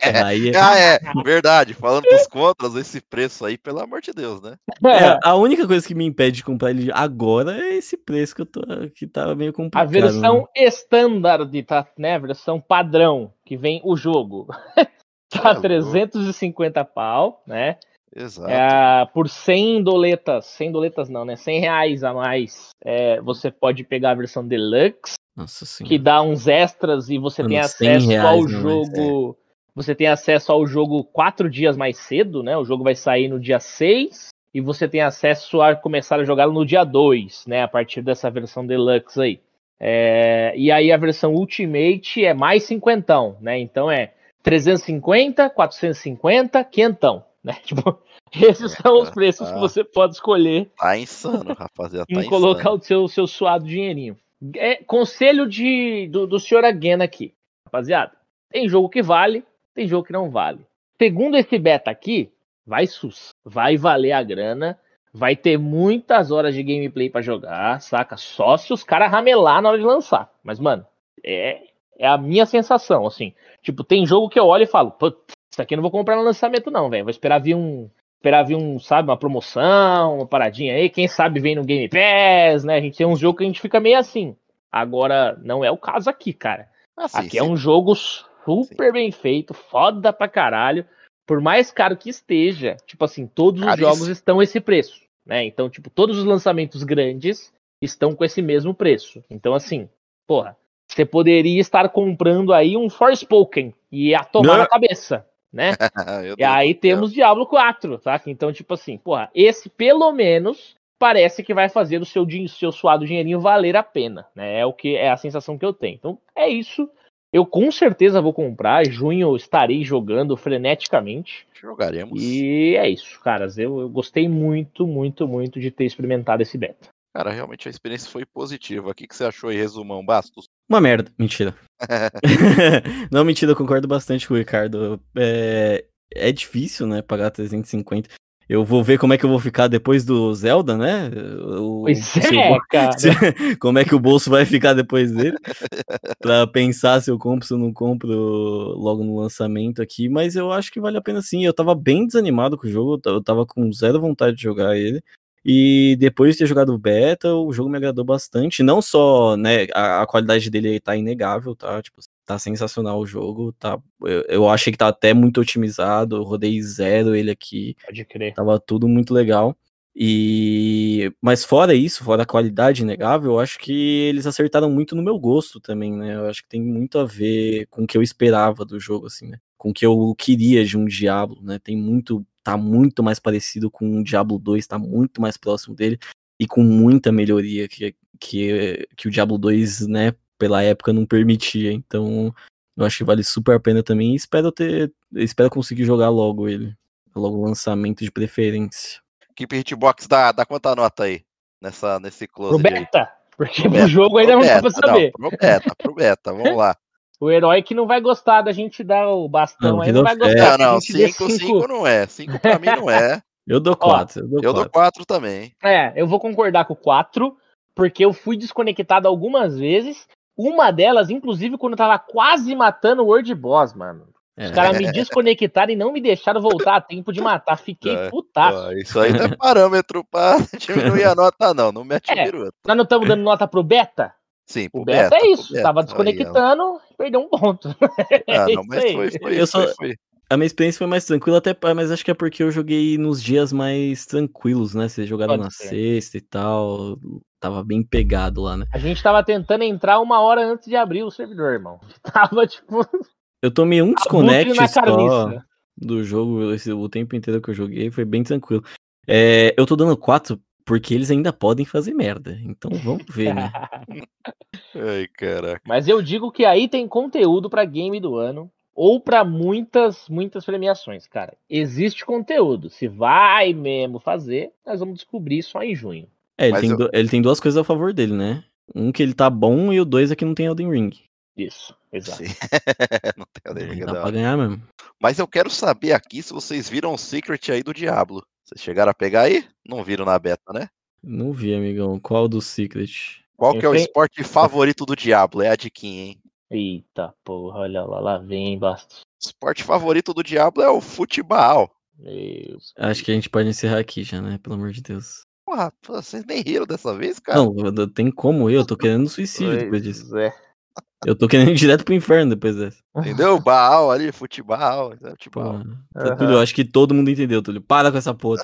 É, aí, Ah, é, verdade. Falando dos contras, esse preço aí, pelo amor de Deus, né? é, a única coisa que me impede de comprar ele agora é esse preço que eu tô que tava meio A complicado. versão né? standard, tá, né? A versão padrão que vem o jogo. [LAUGHS] tá É, 350 pau, né? Exato. É, por 100 doletas, 100 doletas não, né? 100 reais a mais, é, você pode pegar a versão deluxe, Nossa senhora. que dá uns extras e você Mano, tem 100 acesso reais, ao mas jogo. Você tem acesso ao jogo quatro dias mais cedo, né? O jogo vai sair no dia 6 e você tem acesso a começar a jogá-lo no dia 2, né? A partir dessa versão deluxe aí. É, e aí a versão Ultimate é mais cinquentão, né? Então é 350, 450, quinhentão, né? [LAUGHS] Tipo, esses são os preços que tá. você pode escolher Tá insano, rapaziada. [LAUGHS] Tá em colocar insano. o seu, seu suado dinheirinho. É, conselho de, do, do senhor Aguena aqui, rapaziada. Tem jogo que vale, tem jogo que não vale. Segundo esse beta aqui, vai sus. Vai valer a grana. Vai ter muitas horas de gameplay pra jogar, saca? Só se os caras ramelar na hora de lançar. Mas, mano, é, é a minha sensação, assim. Tipo, tem jogo que eu olho e falo, putz, isso aqui eu não vou comprar no lançamento, não, velho. Vou esperar vir um, esperar vir um, sabe, uma promoção, uma paradinha aí, quem sabe vem no Game Pass, né? A gente tem uns jogos que a gente fica meio assim. Agora, não é o caso aqui, cara. Ah, sim, aqui é sim. um jogo super bem feito, foda pra caralho. Por mais caro que esteja, tipo assim, todos os Caríssimo. jogos estão esse preço, né? Então, tipo, todos os lançamentos grandes estão com esse mesmo preço. Então, assim, porra, você poderia estar comprando aí um Forspoken e ia tomar Não. na cabeça, né? [LAUGHS] E Deus aí temos Diablo 4, tá? Então, tipo assim, porra, esse pelo menos parece que vai fazer o seu, seu suado dinheirinho valer a pena, né? É o que é a sensação que eu tenho. Então, é isso. Eu com certeza vou comprar. Junho eu estarei jogando freneticamente. Jogaremos. E é isso, caras. Eu, eu gostei muito, muito, muito de ter experimentado esse beta. Cara, realmente a experiência foi positiva. O que, que você achou em resumão, Bastos? Uma merda. Mentira. [LAUGHS] [LAUGHS] não, mentira, eu concordo bastante com o Ricardo. É, é difícil, né, pagar 350. Eu vou ver como é que eu vou ficar depois do Zelda, né? O, Pois é, eu- cara. [LAUGHS] se- como é que o bolso vai ficar depois dele? pra pensar se eu compro, se eu não compro logo no lançamento aqui. Mas eu acho que vale a pena sim. Eu tava bem desanimado com o jogo, eu tava com zero vontade de jogar ele. E depois de ter jogado o beta, o jogo me agradou bastante. Não só, né, a, a qualidade dele tá inegável, tá? Tipo, tá sensacional o jogo, tá? Eu, eu achei que tá até muito otimizado, eu rodei zero ele aqui, Pode crer. tava tudo muito legal. E mas fora isso, fora a qualidade inegável, eu acho que eles acertaram muito no meu gosto também, né? Eu acho que tem muito a ver com o que eu esperava do jogo assim, né? Com o que eu queria de um Diablo, né? Tem muito tá muito mais parecido com o Diablo 2, tá muito mais próximo dele e com muita melhoria que que, que o Diablo 2, né, pela época não permitia. Então, eu acho que vale super a pena também e espero ter espero conseguir jogar logo ele, logo o lançamento de preferência. Equipe Hitbox dá, dá quanta nota aí? Nessa, nesse close pro beta, porque pro, pro jogo ainda não dá pra saber. Não, pro beta, pro beta, vamos lá. O herói que não vai gostar da gente dar o bastão Não, aí, não vai é. gostar. Não, não, que a gente dê 5, 5 não é. 5 pra mim não é. [LAUGHS] Eu dou 4, eu dou Eu dou 4. 4 também. É, eu vou concordar com o 4, porque eu fui desconectado algumas vezes. Uma delas, inclusive, quando eu tava quase matando o World Boss, mano. Os É. caras me [LAUGHS] desconectaram e não me deixaram voltar a tempo de matar. Fiquei [LAUGHS] É. putaço. Isso aí não é parâmetro pra diminuir a nota, não. Não mete É. Nós não estamos dando nota pro beta? Sim, O pro beta, é isso. beta. Tava Aí, desconectando, perdeu um ponto. [LAUGHS] Ah, É não, isso mas aí. foi, foi, Eu foi, só- foi. A minha experiência foi mais tranquila, até, mas acho que é porque eu joguei nos dias mais tranquilos, né? Vocês jogaram Pode na ser. sexta e tal. Tava bem pegado lá, né? A gente tava tentando entrar uma hora antes de abrir o servidor, irmão. [LAUGHS] Tava, tipo, Eu tomei um desconect só do jogo, esse- o tempo inteiro que eu joguei, foi bem tranquilo. É, eu tô dando 4 porque eles ainda podem fazer merda. Então vamos ver, né? Ai, caraca. Mas eu digo que aí tem conteúdo pra game do ano ou pra muitas, muitas premiações, cara. Existe conteúdo. Se vai mesmo fazer, nós vamos descobrir só em junho. É, ele tem, eu- ele tem duas coisas a favor dele, né? Um que ele tá bom e o dois é que não tem Elden Ring. Isso, exato. Sim. [LAUGHS] não tem a É, nem dá não. pra ganhar mesmo. Mas eu quero saber aqui se vocês viram o secret aí do Diablo. Vocês chegaram a pegar aí? Não viram na beta, né? Não vi, amigão. Qual do Secret? Qual que é o esporte favorito do Diablo? É a de Kim, hein? Eita porra, olha lá, lá vem basta. O esporte favorito do Diablo é o futebol. Meu Acho que a gente pode encerrar aqui já, né? Pelo amor de Deus. Porra, pô, vocês nem riram dessa vez, cara? Não, tem como eu, eu tô querendo suicídio depois disso. Pois é. Eu tô querendo ir [LAUGHS] direto pro inferno depois dessa. Entendeu? Baal ali, futebol. é, Pô, tá, Túlio, eu acho que todo mundo entendeu, Túlio. Para com essa porra.